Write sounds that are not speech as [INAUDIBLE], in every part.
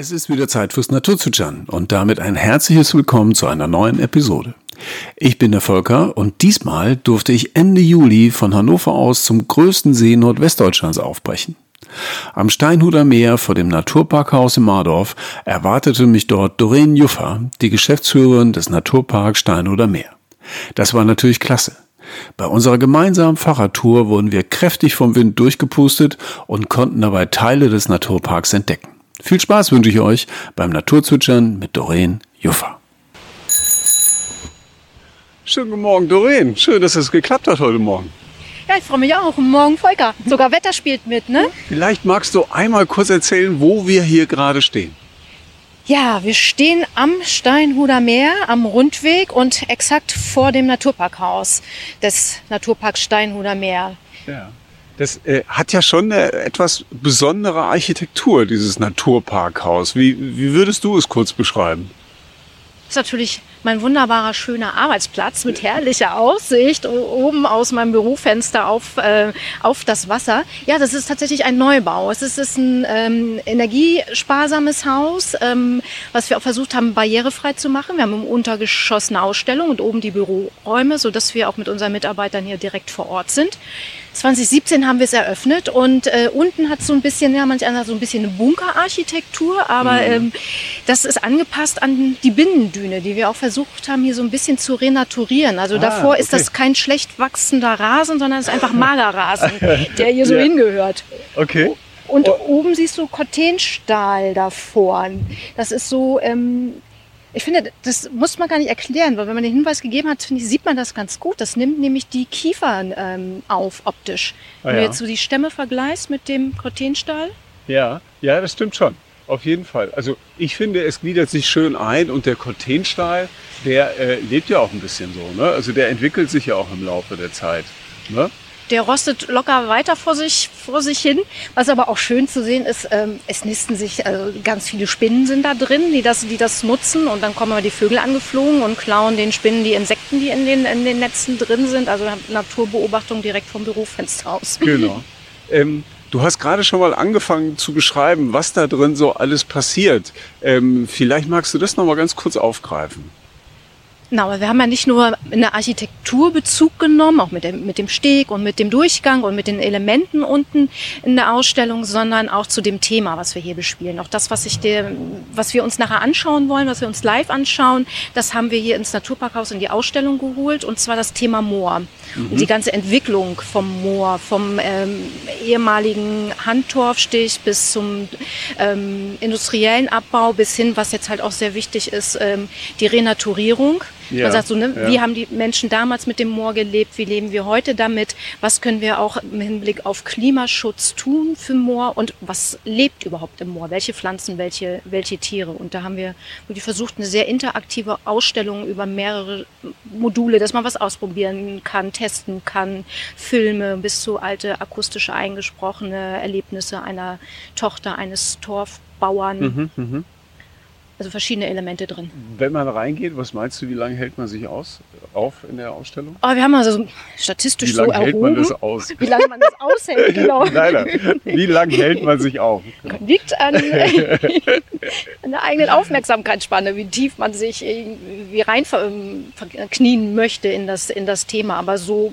Es ist wieder Zeit fürs Naturzwitschern und damit ein herzliches Willkommen zu einer neuen Episode. Ich bin der Volker und diesmal durfte ich Ende Juli von Hannover aus zum größten See Nordwestdeutschlands aufbrechen. Am Steinhuder Meer vor dem Naturparkhaus in Mardorf erwartete mich dort Doreen Juffer, die Geschäftsführerin des Naturparks Steinhuder Meer. Das war natürlich klasse. Bei unserer gemeinsamen Fahrradtour wurden wir kräftig vom Wind durchgepustet und konnten dabei Teile des Naturparks entdecken. Viel Spaß wünsche ich euch beim Naturzwitschern mit Doreen Juffer. Schönen guten Morgen, Doreen. Schön, dass es geklappt hat heute Morgen. Ja, ich freue mich auch. Morgen Volker. Sogar Wetter spielt mit, ne? Vielleicht magst du einmal kurz erzählen, wo wir hier gerade stehen. Ja, wir stehen am Steinhuder Meer, am Rundweg und exakt vor dem Naturparkhaus des Naturparks Steinhuder Meer. Ja. Das äh, hat ja schon eine etwas besondere Architektur, dieses Naturparkhaus. Wie, wie würdest du es kurz beschreiben? Das ist natürlich mein wunderbarer, schöner Arbeitsplatz mit herrlicher Aussicht oben aus meinem Bürofenster auf, äh, auf das Wasser. Ja, das ist tatsächlich ein Neubau. Es ist, ist ein ähm, energiesparsames Haus, ähm, was wir auch versucht haben, barrierefrei zu machen. Wir haben im Untergeschoss eine Ausstellung und oben die Büroräume, sodass wir auch mit unseren Mitarbeitern hier direkt vor Ort sind. 2017 haben wir es eröffnet und äh, unten hat so ein bisschen, ja, manch einer so ein bisschen eine Bunkerarchitektur, aber mhm. ähm, das ist angepasst an die Binnendüne, die wir auch versucht haben, hier so ein bisschen zu renaturieren. Also ah, davor okay. ist das kein schlecht wachsender Rasen, sondern es ist einfach [LAUGHS] Malerrasen, [LAUGHS] der hier so ja. hingehört. Okay. Und oh. oben siehst du Cortenstahl davor. Das ist so, ähm, ich finde, das muss man gar nicht erklären, weil wenn man den Hinweis gegeben hat, finde ich, sieht man das ganz gut. Das nimmt nämlich die Kiefern ähm, auf optisch. Ah, Wenn ja. du jetzt so die Stämme vergleichst mit dem Cortenstahl. Ja, ja, das stimmt schon. Auf jeden Fall. Also ich finde, es gliedert sich schön ein und der Cortenstahl, der äh, lebt ja auch ein bisschen so. Ne? Also der entwickelt sich ja auch im Laufe der Zeit. Ne? Der rostet locker weiter vor sich, vor sich hin. Was aber auch schön zu sehen ist, ähm, es nisten sich, also ganz viele Spinnen sind da drin, die das, die das nutzen und dann kommen aber die Vögel angeflogen und klauen den Spinnen die Insekten, die in den, in den Netzen drin sind. Also Naturbeobachtung direkt vom Bürofenster aus. [LAUGHS] Genau. Ähm, Du hast gerade schon mal angefangen zu beschreiben, was da drin so alles passiert. Ähm, vielleicht magst du das noch mal ganz kurz aufgreifen. Genau, aber wir haben ja nicht nur in der Architektur Bezug genommen, auch mit dem, mit dem Steg und mit dem Durchgang und mit den Elementen unten in der Ausstellung, sondern auch zu dem Thema, was wir hier bespielen. Auch das, was, ich dir, was wir uns nachher anschauen wollen, was wir uns live anschauen, das haben wir hier ins Naturparkhaus in die Ausstellung geholt, und zwar das Thema Moor. Mhm. Und die ganze Entwicklung vom Moor, vom ähm, ehemaligen Handtorfstich bis zum ähm, industriellen Abbau bis hin, was jetzt halt auch sehr wichtig ist, ähm, die Renaturierung. Ja, Man sagt so, ne, ja. wie haben die Menschen damals mit dem Moor gelebt, wie leben wir heute damit, was können wir auch im Hinblick auf Klimaschutz tun für Moor und was lebt überhaupt im Moor, welche Pflanzen, welche, welche Tiere. Und da haben wir wirklich versucht, eine sehr interaktive Ausstellung über mehrere Module, dass man was ausprobieren kann, testen kann, Filme bis zu alte akustische eingesprochene Erlebnisse einer Tochter eines Torfbauern. Mhm, mh. Also verschiedene Elemente drin. Wenn man reingeht, was meinst du, wie lange hält man sich aus, auf in der Ausstellung? Oh, wir haben also statistisch so erhoben. Wie lange hält man das aus? Wie lange man das aushält, [LAUGHS] genau. nein. Wie lange hält man sich auf? Liegt an, [LAUGHS] an der eigenen Aufmerksamkeitsspanne, wie tief man sich wie rein knien möchte in das, in das Thema. Aber so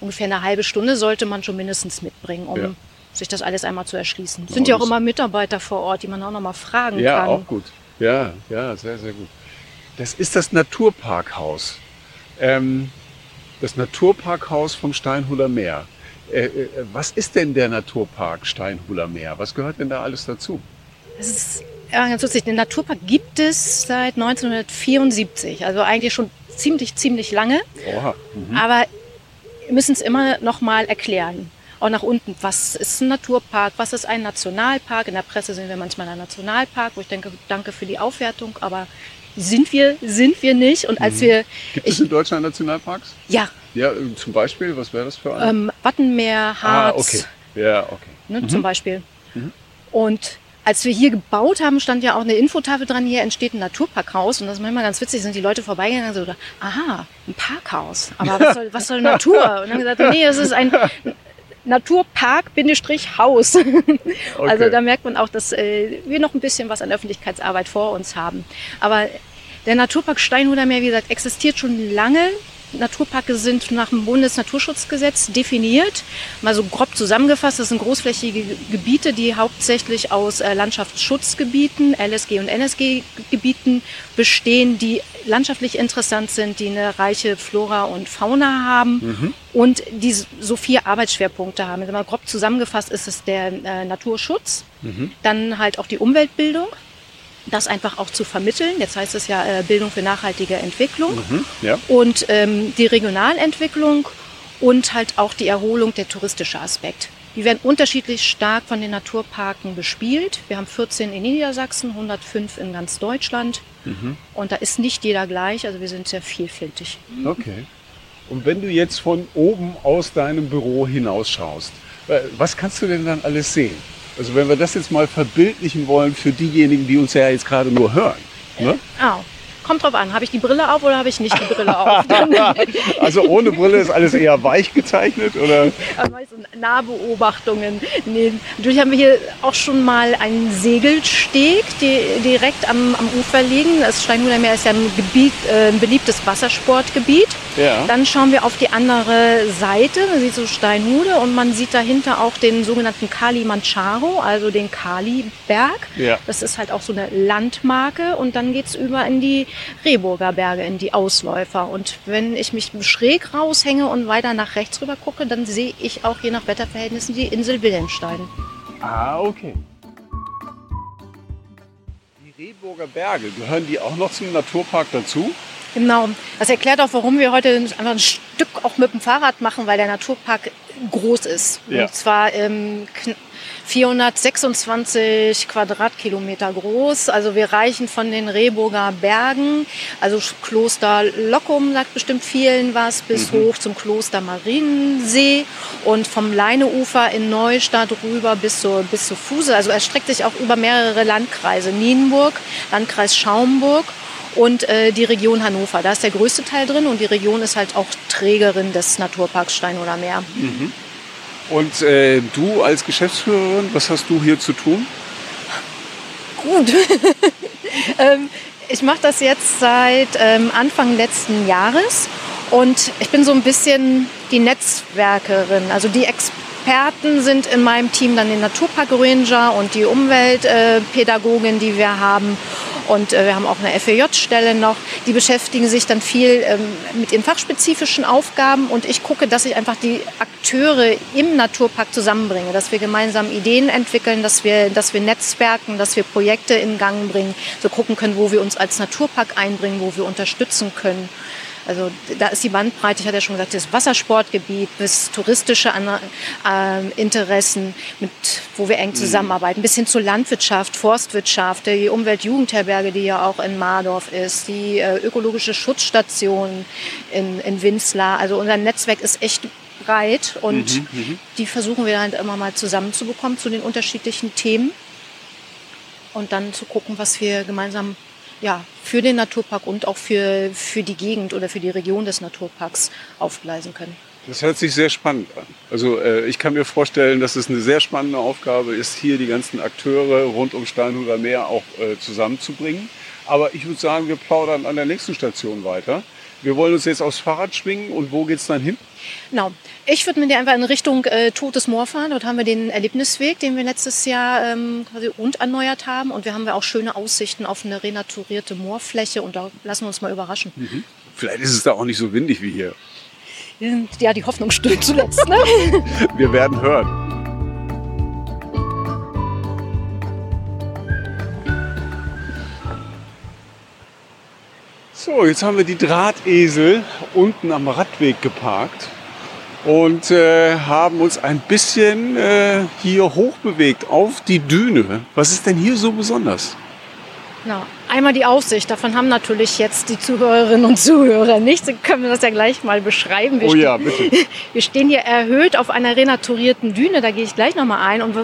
ungefähr eine halbe Stunde sollte man schon mindestens mitbringen, um ja. sich das alles einmal zu erschließen. Es sind ja auch immer Mitarbeiter vor Ort, die man auch noch mal fragen ja, kann. Ja, auch gut. Ja, ja, sehr, sehr gut. Das ist das Naturparkhaus. Ähm, das Naturparkhaus vom Steinhuler Meer. Äh, äh, was ist denn der Naturpark Steinhuler Meer? Was gehört denn da alles dazu? Es ist ja, ganz lustig. Den Naturpark gibt es seit 1974, also eigentlich schon ziemlich, ziemlich lange. Oha. Mhm. Aber wir müssen es immer noch mal erklären auch nach unten. Was ist ein Naturpark? Was ist ein Nationalpark? In der Presse sind wir manchmal ein Nationalpark, wo ich denke, danke für die Aufwertung, aber sind wir, sind wir nicht. Und als mhm. wir. Gibt es in Deutschland Nationalparks? Ja. Ja, zum Beispiel, was wäre das für ein? Ähm, Wattenmeer, ah, Harz. Ah, okay. Ja, okay. Ne, mhm. Zum Beispiel. Mhm. Und als wir hier gebaut haben, stand ja auch eine Infotafel dran, hier entsteht ein Naturparkhaus. Und das ist manchmal ganz witzig, sind die Leute vorbeigegangen und so, aha, ein Parkhaus. Aber was soll, was soll [LAUGHS] Natur? Und dann gesagt, nee, es ist ein Naturpark-Haus. [LAUGHS] okay. Also da merkt man auch, dass äh, wir noch ein bisschen was an Öffentlichkeitsarbeit vor uns haben. Aber der Naturpark Steinhuder Meer, wie gesagt, existiert schon lange. Naturparke sind nach dem Bundesnaturschutzgesetz definiert. Mal so grob zusammengefasst, das sind großflächige Gebiete, die hauptsächlich aus äh, Landschaftsschutzgebieten, LSG und NSG-Gebieten bestehen, die landschaftlich interessant sind, die eine reiche Flora und Fauna haben mhm. und die so vier Arbeitsschwerpunkte haben. Mal grob zusammengefasst ist es der äh, Naturschutz, mhm. dann halt auch die Umweltbildung, das einfach auch zu vermitteln. Jetzt heißt es ja äh, Bildung für nachhaltige Entwicklung mhm, ja. und ähm, die Regionalentwicklung und halt auch die Erholung, der touristische Aspekt. Die werden unterschiedlich stark von den Naturparken bespielt. Wir haben 14 in Niedersachsen, 105 in ganz Deutschland. Mhm. Und da ist nicht jeder gleich, also wir sind sehr vielfältig. Okay. Und wenn du jetzt von oben aus deinem Büro hinausschaust, äh, was kannst du denn dann alles sehen? Also wenn wir das jetzt mal verbildlichen wollen für diejenigen, die uns ja jetzt gerade nur hören. Ne? Oh. Kommt drauf an, habe ich die Brille auf oder habe ich nicht die Brille auf? [LAUGHS] also ohne Brille ist alles eher weich gezeichnet oder? Also Nahbeobachtungen. Nee, natürlich haben wir hier auch schon mal einen Segelsteg die direkt am, am Ufer liegen. Das Steinhuder Meer ist ja ein, Gebiet, äh, ein beliebtes Wassersportgebiet. Ja. Dann schauen wir auf die andere Seite, man sieht so Steinhude und man sieht dahinter auch den sogenannten Kali Mancharo, also den Kali-Berg. Ja. Das ist halt auch so eine Landmarke und dann geht es über in die Rehburger Berge, in die Ausläufer. Und wenn ich mich schräg raushänge und weiter nach rechts rüber gucke, dann sehe ich auch je nach Wetterverhältnissen die Insel Wilhelmstein. Ah, okay. Die Rehburger Berge, gehören die auch noch zum Naturpark dazu? Genau. Das erklärt auch, warum wir heute einfach ein Stück auch mit dem Fahrrad machen, weil der Naturpark groß ist. Ja. Und zwar ähm, 426 Quadratkilometer groß. Also wir reichen von den Rehburger Bergen, also Kloster Lockum sagt bestimmt vielen was, bis mhm. hoch zum Kloster Mariensee und vom Leineufer in Neustadt rüber bis zur, bis zur Fuse. Also er streckt sich auch über mehrere Landkreise. Nienburg, Landkreis Schaumburg und äh, die Region Hannover. Da ist der größte Teil drin und die Region ist halt auch Trägerin des Naturparks Stein oder Meer. Mhm. Und äh, du als Geschäftsführerin, was hast du hier zu tun? Gut. [LAUGHS] ähm, ich mache das jetzt seit ähm, Anfang letzten Jahres und ich bin so ein bisschen die Netzwerkerin. Also die Experten sind in meinem Team dann die Naturpark Ranger und die Umweltpädagogin, äh, die wir haben. Und äh, wir haben auch eine FEJ-Stelle noch. Die beschäftigen sich dann viel ähm, mit ihren fachspezifischen Aufgaben. Und ich gucke, dass ich einfach die Akteure im Naturpark zusammenbringe, dass wir gemeinsam Ideen entwickeln, dass wir, dass wir netzwerken, dass wir Projekte in Gang bringen, so gucken können, wo wir uns als Naturpark einbringen, wo wir unterstützen können. Also da ist die Bandbreite, ich hatte ja schon gesagt, das Wassersportgebiet bis touristische äh, Interessen, mit, wo wir eng mhm. zusammenarbeiten, bis hin zur Landwirtschaft, Forstwirtschaft, die Umweltjugendherberge, die ja auch in Mardorf ist, die äh, ökologische Schutzstation in, in Winzlar. Also unser Netzwerk ist echt breit und mhm, mhm. die versuchen wir dann immer mal zusammenzubekommen zu den unterschiedlichen Themen und dann zu gucken, was wir gemeinsam ja, für den Naturpark und auch für, für die Gegend oder für die Region des Naturparks aufgleisen können. Das hört sich sehr spannend an. Also äh, ich kann mir vorstellen, dass es eine sehr spannende Aufgabe ist, hier die ganzen Akteure rund um Steinhuder Meer auch äh, zusammenzubringen. Aber ich würde sagen, wir plaudern an der nächsten Station weiter. Wir wollen uns jetzt aufs Fahrrad schwingen und wo geht es dann hin? Genau. Ich würde mit dir einfach in Richtung äh, Totes Moor fahren. Dort haben wir den Erlebnisweg, den wir letztes Jahr ähm, quasi rund erneuert haben. Und wir haben auch schöne Aussichten auf eine renaturierte Moorfläche. Und da lassen wir uns mal überraschen. Mhm. Vielleicht ist es da auch nicht so windig wie hier. Ja, die Hoffnung stimmt zuletzt. Ne? [LAUGHS] wir werden hören. So, jetzt haben wir die Drahtesel unten am Radweg geparkt und äh, haben uns ein bisschen äh, hier hochbewegt auf die Düne. Was ist denn hier so besonders? Na, einmal die Aussicht. Davon haben natürlich jetzt die Zuhörerinnen und Zuhörer nichts. Sie können wir das ja gleich mal beschreiben. Wir oh ja, bitte. [LAUGHS] Wir stehen hier erhöht auf einer renaturierten Düne. Da gehe ich gleich nochmal ein. Und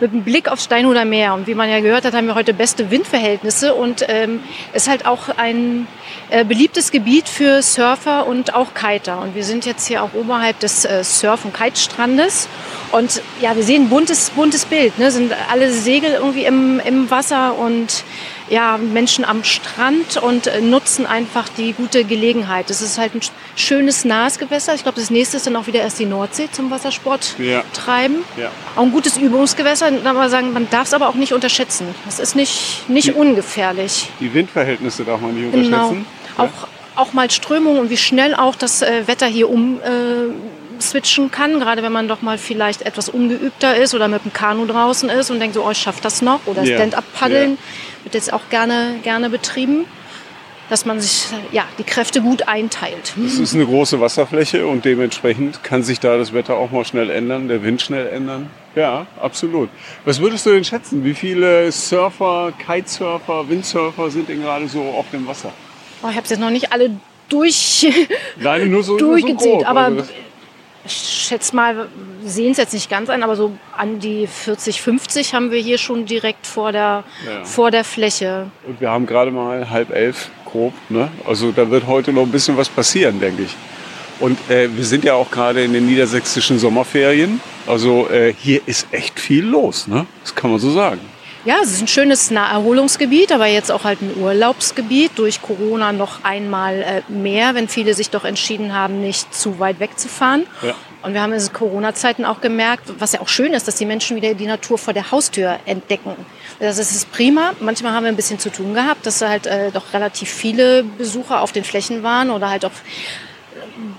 mit einem Blick aufs Steinhuder Meer. Und wie man ja gehört hat, haben wir heute beste Windverhältnisse. Und ähm, ist halt auch ein äh, beliebtes Gebiet für Surfer und auch Kiter. Und wir sind jetzt hier auch oberhalb des äh, Surf- und Kitestrandes. Und ja, wir sehen ein buntes, buntes Bild. Ne? Sind alle Segel irgendwie im, im Wasser und ja, Menschen am Strand und äh, nutzen einfach die gute Gelegenheit. Das ist halt ein schönes nahes Gewässer. Ich glaube, das nächste ist dann auch wieder erst die Nordsee zum Wassersport ja. treiben. Ja. Auch ein gutes Übungsgewässer. Sagen, man darf es aber auch nicht unterschätzen. Das ist nicht, nicht die, ungefährlich. Die Windverhältnisse darf man nicht genau. unterschätzen. Genau. Ja. Auch, auch mal Strömung und wie schnell auch das äh, Wetter hier um äh, switchen kann, gerade wenn man doch mal vielleicht etwas ungeübter ist oder mit dem Kanu draußen ist und denkt so, oh, ich schaffe das noch oder. Stand-up-Paddeln yeah. Wird jetzt auch gerne, gerne betrieben, dass man sich ja, die Kräfte gut einteilt. Es ist eine große Wasserfläche und dementsprechend kann sich da das Wetter auch mal schnell ändern, der Wind schnell ändern. Ja, absolut. Was würdest du denn schätzen? Wie viele Surfer, Kitesurfer, Windsurfer sind denn gerade so auf dem Wasser? Oh, ich habe es jetzt noch nicht alle durch, Nein, nur so, durchgezählt, nur so aber also ich schätze mal, wir sehen es jetzt nicht ganz ein, aber so an die 40, 50 haben wir hier schon direkt vor der, ja. vor der Fläche. Und wir haben gerade mal halb elf grob. Ne? Also da wird heute noch ein bisschen was passieren, denke ich. Und äh, wir sind ja auch gerade in den niedersächsischen Sommerferien. Also äh, hier ist echt viel los, ne? Das kann man so sagen. Ja, es ist ein schönes Naherholungsgebiet, aber jetzt auch halt ein Urlaubsgebiet. Durch Corona noch einmal äh, mehr, wenn viele sich doch entschieden haben, nicht zu weit wegzufahren. Ja. Und wir haben in Corona-Zeiten auch gemerkt, was ja auch schön ist, dass die Menschen wieder die Natur vor der Haustür entdecken. Das ist prima. Manchmal haben wir ein bisschen zu tun gehabt, dass halt äh, doch relativ viele Besucher auf den Flächen waren oder halt auch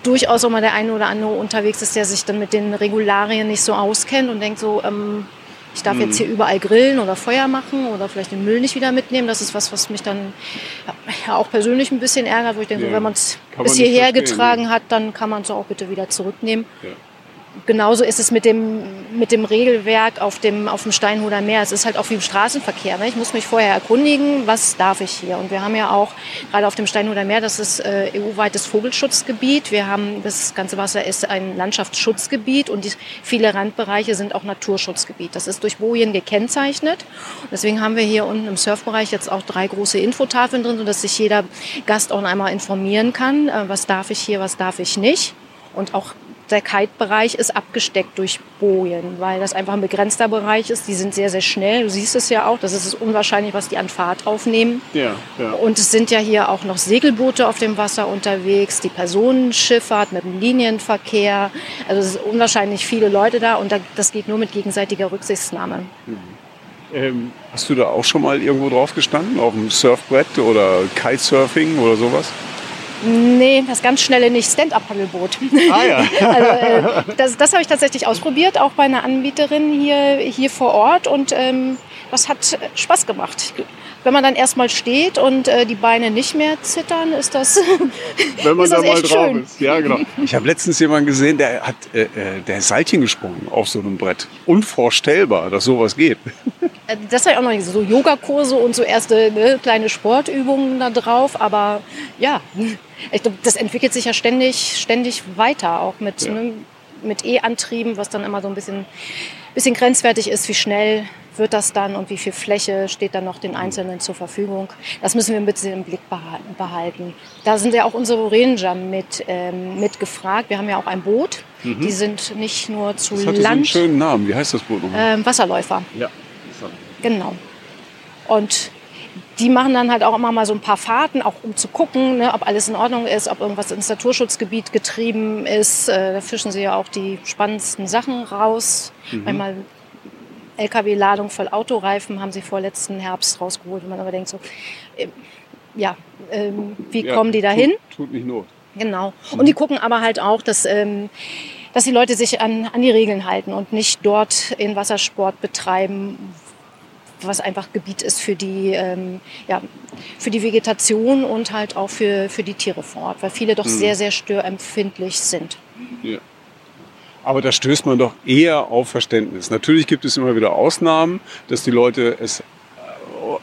durchaus auch mal der eine oder andere unterwegs ist, der sich dann mit den Regularien nicht so auskennt und denkt so, ähm, ich darf jetzt hier überall grillen oder Feuer machen oder vielleicht den Müll nicht wieder mitnehmen. Das ist was, was mich dann ja, auch persönlich ein bisschen ärgert, wo ich denke, ja. wenn man es bis hierher getragen hat, dann kann man es auch bitte wieder zurücknehmen. Ja genauso ist es mit dem, mit dem Regelwerk auf dem, auf dem Steinhuder Meer. Es ist halt auch wie im Straßenverkehr. Ne? Ich muss mich vorher erkundigen, was darf ich hier. Und wir haben ja auch gerade auf dem Steinhuder Meer, das ist äh, EU-weites Vogelschutzgebiet. Wir haben, das ganze Wasser ist ein Landschaftsschutzgebiet und die, viele Randbereiche sind auch Naturschutzgebiet. Das ist durch Bojen gekennzeichnet. Deswegen haben wir hier unten im Surfbereich jetzt auch drei große Infotafeln drin, sodass sich jeder Gast auch einmal informieren kann, äh, was darf ich hier, was darf ich nicht. Und auch der Kite-Bereich ist abgesteckt durch Bojen, weil das einfach ein begrenzter Bereich ist. Die sind sehr, sehr schnell. Du siehst es ja auch. Das ist unwahrscheinlich, was die an Fahrt aufnehmen. Ja, ja. Und es sind ja hier auch noch Segelboote auf dem Wasser unterwegs, die Personenschifffahrt mit dem Linienverkehr. Also es sind unwahrscheinlich viele Leute da und das geht nur mit gegenseitiger Rücksichtnahme. Mhm. Ähm, hast du da auch schon mal irgendwo drauf gestanden? Auf dem Surfbrett oder Kitesurfing oder sowas? Nee, das ganz schnelle nicht. Stand-up-Paddelboot. Ah ja. [LAUGHS] also, äh, das das habe ich tatsächlich ausprobiert, auch bei einer Anbieterin hier, hier vor Ort. Und ähm, das hat Spaß gemacht. Wenn man dann erstmal steht und äh, die Beine nicht mehr zittern, ist das [LAUGHS] Wenn man da mal drauf schön. ist. Ja, genau. Ich habe letztens jemanden gesehen, der hat äh, äh, der ist Seilchen gesprungen auf so einem Brett. Unvorstellbar, dass sowas geht. Äh, das war ja auch noch nicht so Yogakurse und so erste ne, kleine Sportübungen da drauf. Aber ja, ich glaube, das entwickelt sich ja ständig, ständig weiter, auch mit, ja. ne, mit E-Antrieben, was dann immer so ein bisschen, bisschen grenzwertig ist, wie schnell wird das dann und wie viel Fläche steht dann noch den Einzelnen zur Verfügung. Das müssen wir ein bisschen im Blick behalten. Da sind ja auch unsere Ranger mit, ähm, mit gefragt. Wir haben ja auch ein Boot. Mhm. Die sind nicht nur zu das hat Land. Einen schönen Namen. Wie heißt das Boot nochmal? Ähm, Wasserläufer. Ja. Genau. Und die machen dann halt auch immer mal so ein paar Fahrten, auch um zu gucken, ne, ob alles in Ordnung ist, ob irgendwas ins Naturschutzgebiet getrieben ist. Äh, da fischen sie ja auch die spannendsten Sachen raus. Mhm. Manchmal LKW-Ladung voll Autoreifen haben sie vorletzten Herbst rausgeholt. Und man aber denkt so, äh, ja, äh, wie ja, kommen die da hin? Tut, tut, nicht Not. Genau. Mhm. Und die gucken aber halt auch, dass, ähm, dass die Leute sich an, an die Regeln halten und nicht dort in Wassersport betreiben, was einfach Gebiet ist für die, ähm, ja, für die Vegetation und halt auch für, für die Tiere vor Ort, weil viele doch mhm. sehr, sehr störempfindlich sind. Ja. Aber da stößt man doch eher auf Verständnis. Natürlich gibt es immer wieder Ausnahmen, dass die Leute es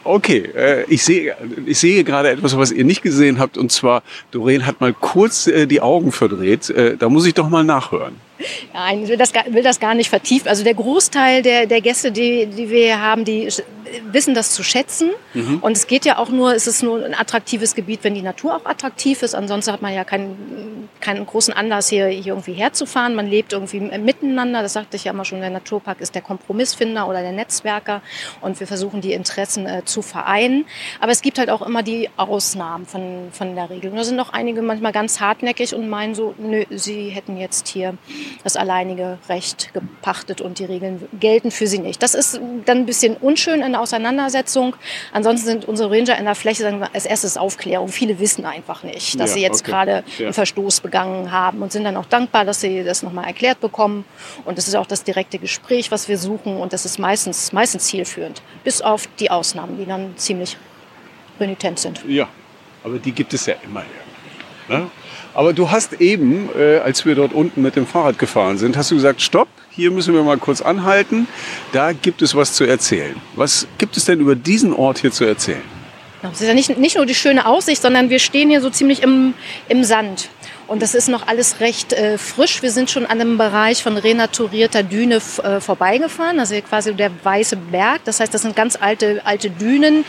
Okay, äh, ich sehe, ich sehe gerade etwas, was ihr nicht gesehen habt, und zwar Doreen hat mal kurz äh, die Augen verdreht. Äh, da muss ich doch mal nachhören. Nein, ich will das, will das gar nicht vertiefen. Also der Großteil der, der Gäste, die, die wir hier haben, die wissen das zu schätzen. Mhm. Und es geht ja auch nur, es ist nur ein attraktives Gebiet, wenn die Natur auch attraktiv ist. Ansonsten hat man ja keinen, keinen großen Anlass, hier, hier irgendwie herzufahren. Man lebt irgendwie miteinander. Das sagte ich ja immer schon, der Naturpark ist der Kompromissfinder oder der Netzwerker. Und wir versuchen, die Interessen äh, zu vereinen. Aber es gibt halt auch immer die Ausnahmen von, von der Regel. Und da sind auch einige manchmal ganz hartnäckig und meinen so, nö, sie hätten jetzt hier das alleinige Recht gepachtet und die Regeln gelten für sie nicht. Das ist dann ein bisschen unschön in der Auseinandersetzung. Ansonsten sind unsere Ranger in der Fläche sagen wir, als erstes Aufklärung. Viele wissen einfach nicht, dass ja, sie jetzt okay. gerade ja. einen Verstoß begangen haben und sind dann auch dankbar, dass sie das nochmal erklärt bekommen. Und das ist auch das direkte Gespräch, was wir suchen. Und das ist meistens, meistens zielführend. Bis auf die Ausnahmen, die dann ziemlich renitent sind. Ja, aber die gibt es ja immer. Ne? Aber du hast eben, äh, als wir dort unten mit dem Fahrrad gefahren sind, hast du gesagt, stopp, hier müssen wir mal kurz anhalten. Da gibt es was zu erzählen. Was gibt es denn über diesen Ort hier zu erzählen? Es ist ja nicht, nicht nur die schöne Aussicht, sondern wir stehen hier so ziemlich im, im Sand. Und das ist noch alles recht äh, frisch. Wir sind schon an einem Bereich von renaturierter Düne äh, vorbeigefahren, also quasi der Weiße Berg. Das heißt, das sind ganz alte, alte Dünen,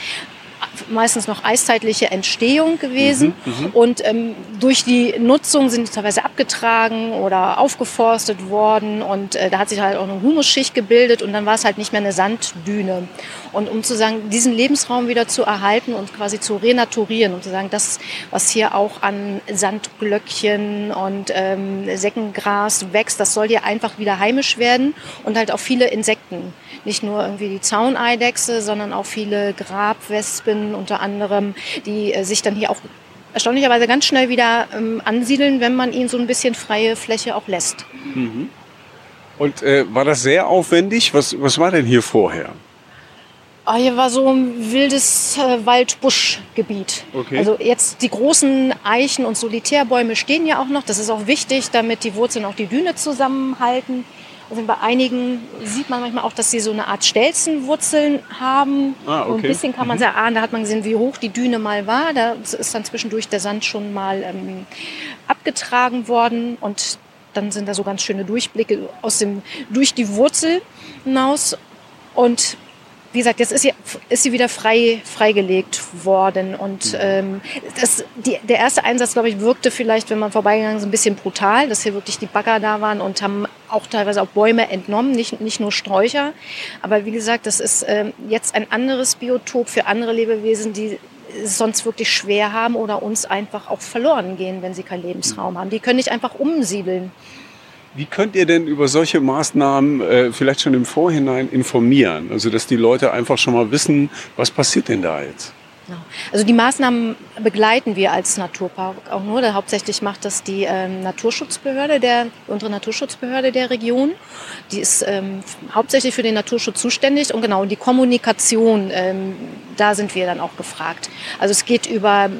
meistens noch eiszeitliche Entstehung gewesen. Mhm, mhm, und ähm, durch die Nutzung sind die teilweise abgetragen oder aufgeforstet worden. Und äh, da hat sich halt auch eine Humusschicht gebildet und dann war es halt nicht mehr eine Sanddüne. Und um zu sagen, diesen Lebensraum wieder zu erhalten und quasi zu renaturieren und zu sagen, das, was hier auch an Sandglöckchen und ähm, Säckengras wächst, das soll hier einfach wieder heimisch werden und halt auch viele Insekten. Nicht nur irgendwie die Zauneidechse, sondern auch viele Grabwespen unter anderem, die äh, sich dann hier auch erstaunlicherweise ganz schnell wieder ähm, ansiedeln, wenn man ihnen so ein bisschen freie Fläche auch lässt. Mhm. Und äh, war das sehr aufwendig? Was, was war denn hier vorher? Oh, hier war so ein wildes äh, Wald-Busch-Gebiet. Okay. Also jetzt die großen Eichen und Solitärbäume stehen ja auch noch. Das ist auch wichtig, damit die Wurzeln auch die Düne zusammenhalten. Also bei einigen sieht man manchmal auch, dass sie so eine Art Stelzenwurzeln haben. Ah, okay. So ein bisschen kann man mhm. es erahnen. Da hat man gesehen, wie hoch die Düne mal war. Da ist dann zwischendurch der Sand schon mal ähm, abgetragen worden. Und dann sind da so ganz schöne Durchblicke aus dem, durch die Wurzel hinaus. Und wie gesagt, jetzt ist sie, ist sie wieder frei, freigelegt worden. Und mhm. ähm, das, die, der erste Einsatz, glaube ich, wirkte vielleicht, wenn man vorbeigegangen ist, ein bisschen brutal, dass hier wirklich die Bagger da waren und haben auch teilweise auch Bäume entnommen, nicht, nicht nur Sträucher. Aber wie gesagt, das ist ähm, jetzt ein anderes Biotop für andere Lebewesen, die es sonst wirklich schwer haben oder uns einfach auch verloren gehen, wenn sie keinen Lebensraum mhm. haben. Die können nicht einfach umsiedeln. Wie könnt ihr denn über solche Maßnahmen äh, vielleicht schon im Vorhinein informieren? Also dass die Leute einfach schon mal wissen, was passiert denn da jetzt? Also die Maßnahmen begleiten wir als Naturpark auch nur. Hauptsächlich macht das die ähm, Naturschutzbehörde, der, unsere Naturschutzbehörde der Region. Die ist ähm, hauptsächlich für den Naturschutz zuständig und genau die Kommunikation, ähm, da sind wir dann auch gefragt. Also es geht über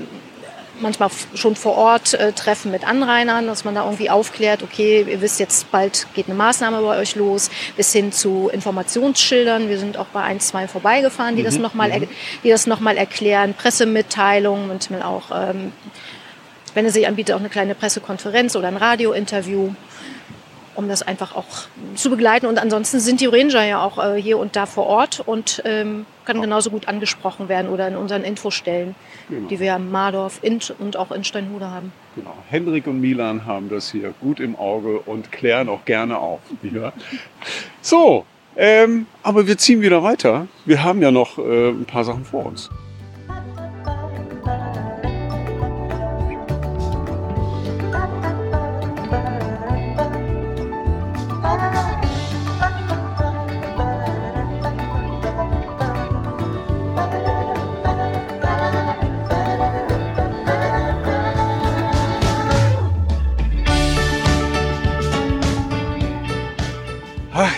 manchmal schon vor Ort äh, Treffen mit Anrainern, dass man da irgendwie aufklärt, okay, ihr wisst jetzt, bald geht eine Maßnahme bei euch los, bis hin zu Informationsschildern. Wir sind auch bei ein, zwei vorbeigefahren, die mhm. das nochmal mhm. die das noch mal erklären, Pressemitteilungen, manchmal auch, ähm, wenn es sich anbietet, auch eine kleine Pressekonferenz oder ein Radiointerview um das einfach auch zu begleiten. Und ansonsten sind die Ranger ja auch äh, hier und da vor Ort und ähm, können genauso gut angesprochen werden oder in unseren Infostellen, genau. die wir in Mardorf und auch in Steinhude haben. Genau. Hendrik und Milan haben das hier gut im Auge und klären auch gerne auf. [LAUGHS] Ja. So, ähm, aber wir ziehen wieder weiter. Wir haben ja noch äh, ein paar Sachen vor uns.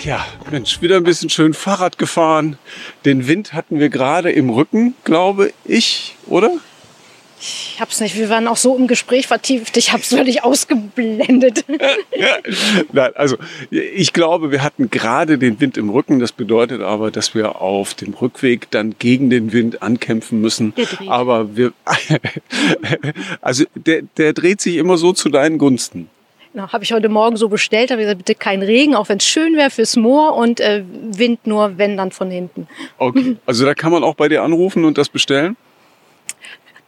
Ja, Mensch, wieder ein bisschen schön Fahrrad gefahren. Den Wind hatten wir gerade im Rücken, glaube ich, oder? Ich hab's nicht. Wir waren auch so im Gespräch vertieft. Ich hab's völlig ausgeblendet. [LAUGHS] Nein, also ich glaube, wir hatten gerade den Wind im Rücken. Das bedeutet aber, dass wir auf dem Rückweg dann gegen den Wind ankämpfen müssen. Aber wir, [LAUGHS] also der, der dreht sich immer so zu deinen Gunsten. Habe ich heute Morgen so bestellt, habe gesagt, bitte kein Regen, auch wenn es schön wäre fürs Moor und äh, Wind nur, wenn dann von hinten. Okay. [LAUGHS] Also da kann man auch bei dir anrufen und das bestellen?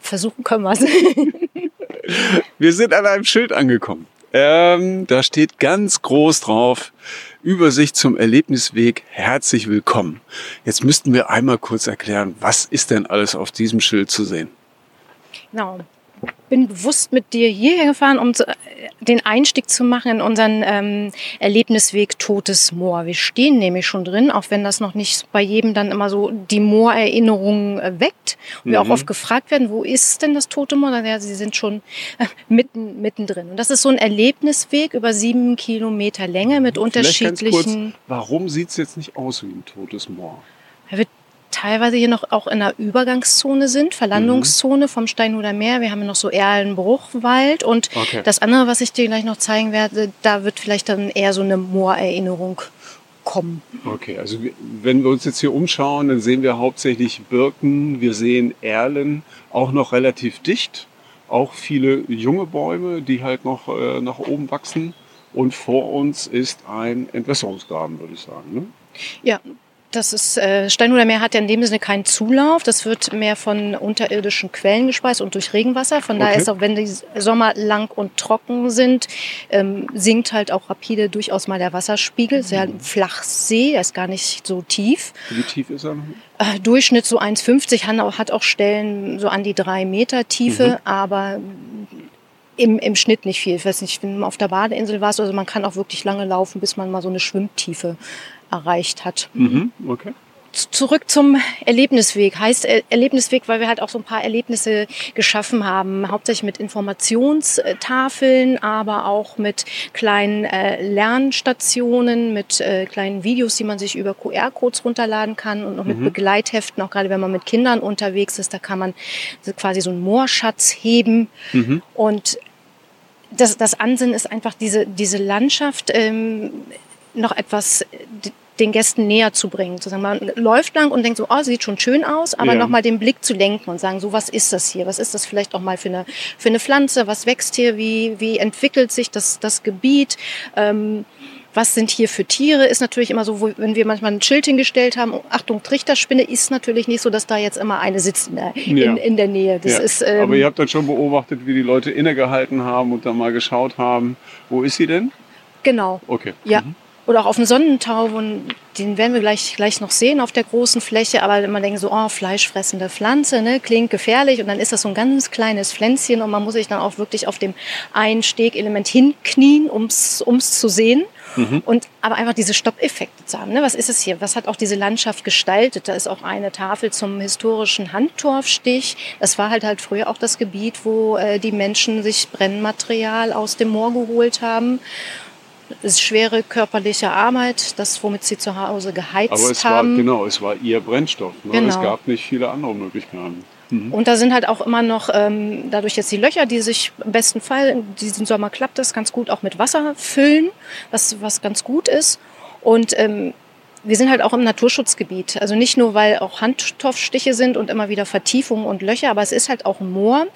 Versuchen können wir es. [LAUGHS] Wir sind an einem Schild angekommen. Ähm, da steht ganz groß drauf, Übersicht zum Erlebnisweg, herzlich willkommen. Jetzt müssten wir einmal kurz erklären, was ist denn alles auf diesem Schild zu sehen? Genau bin bewusst mit dir hierher gefahren, um den Einstieg zu machen in unseren ähm, Erlebnisweg Totes Moor. Wir stehen nämlich schon drin, auch wenn das noch nicht bei jedem dann immer so die Moorerinnerungen äh, weckt. Und wir auch mhm. oft gefragt werden, wo ist denn das Tote Moor? Ja, sie sind schon äh, mitten, mittendrin. Und das ist so ein Erlebnisweg über sieben Kilometer Länge mit unterschiedlichen... Kurz, warum sieht es jetzt nicht aus wie ein Totes Moor? Er wird teilweise hier noch auch in der Übergangszone sind, Verlandungszone mhm. vom Steinhuder Meer. Wir haben noch so Erlenbruchwald und okay. das andere, was ich dir gleich noch zeigen werde, da wird vielleicht dann eher so eine Moorerinnerung kommen. Okay, also wenn wir uns jetzt hier umschauen, dann sehen wir hauptsächlich Birken, wir sehen Erlen, auch noch relativ dicht, auch viele junge Bäume, die halt noch äh, nach oben wachsen. Und vor uns ist ein Entwässerungsgraben, würde ich sagen. Ne? Ja, das ist, äh, Steinhuder Meer hat ja in dem Sinne keinen Zulauf. Das wird mehr von unterirdischen Quellen gespeist und durch Regenwasser. Von okay. daher ist auch, wenn die Sommer lang und trocken sind, ähm, sinkt halt auch rapide durchaus mal der Wasserspiegel. Ist ja ein Flachsee, er ist gar nicht so tief. Wie tief ist er? Äh, Durchschnitt so 1,50, hat auch Stellen so an die drei Meter Tiefe, mhm. aber im, im Schnitt nicht viel. Ich weiß nicht, wenn man auf der Badeinsel war, also man kann auch wirklich lange laufen, bis man mal so eine Schwimmtiefe erreicht hat. Mhm, okay. Zurück zum Erlebnisweg. Heißt Erlebnisweg, weil wir halt auch so ein paar Erlebnisse geschaffen haben. Hauptsächlich mit Informationstafeln, aber auch mit kleinen äh, Lernstationen, mit äh, kleinen Videos, die man sich über QR-Codes runterladen kann und noch mit mhm. Begleitheften, auch gerade wenn man mit Kindern unterwegs ist, da kann man quasi so einen Moorschatz heben. Mhm. Und das, das Ansinnen ist einfach diese, diese Landschaft ähm, noch etwas den Gästen näher zu bringen. Zu sagen, man läuft lang und denkt so, oh, sieht schon schön aus, aber ja. nochmal den Blick zu lenken und sagen, so, was ist das hier? Was ist das vielleicht auch mal für eine, für eine Pflanze? Was wächst hier? Wie, wie entwickelt sich das, das Gebiet? Ähm, was sind hier für Tiere? Ist natürlich immer so, wenn wir manchmal ein Schild hingestellt haben, Achtung, Trichterspinne, ist natürlich nicht so, dass da jetzt immer eine sitzt in der, ja. in, der Nähe. Ja. ist, ähm, Aber ihr habt dann schon beobachtet, wie die Leute innegehalten haben und dann mal geschaut haben, wo ist sie denn? Genau. Okay. Ja. Mhm oder auch auf dem Sonnentau, den werden wir gleich, gleich noch sehen auf der großen Fläche, aber man denkt so, oh, fleischfressende Pflanze, ne, klingt gefährlich und dann ist das so ein ganz kleines Pflänzchen und man muss sich dann auch wirklich auf dem Einstegelement hinknien, ums, ums zu sehen. Mhm. Und aber einfach diese Stoppeffekte zu haben. Ne? Was ist es hier? Was hat auch diese Landschaft gestaltet? Da ist auch eine Tafel zum historischen Handtorfstich. Das war halt halt früher auch das Gebiet, wo äh, die Menschen sich Brennmaterial aus dem Moor geholt haben ist schwere körperliche Arbeit, das, womit sie zu Hause geheizt Aber es haben. War, genau, es war ihr Brennstoff. Ne? Genau. Es gab nicht viele andere Möglichkeiten. Mhm. Und da sind halt auch immer noch, ähm, dadurch jetzt die Löcher, die sich im besten Fall, diesen Sommer klappt das ganz gut, auch mit Wasser füllen, was, was ganz gut ist. Und ähm, wir sind halt auch im Naturschutzgebiet. Also nicht nur, weil auch Handstoffstiche sind und immer wieder Vertiefungen und Löcher, aber es ist halt auch ein Moor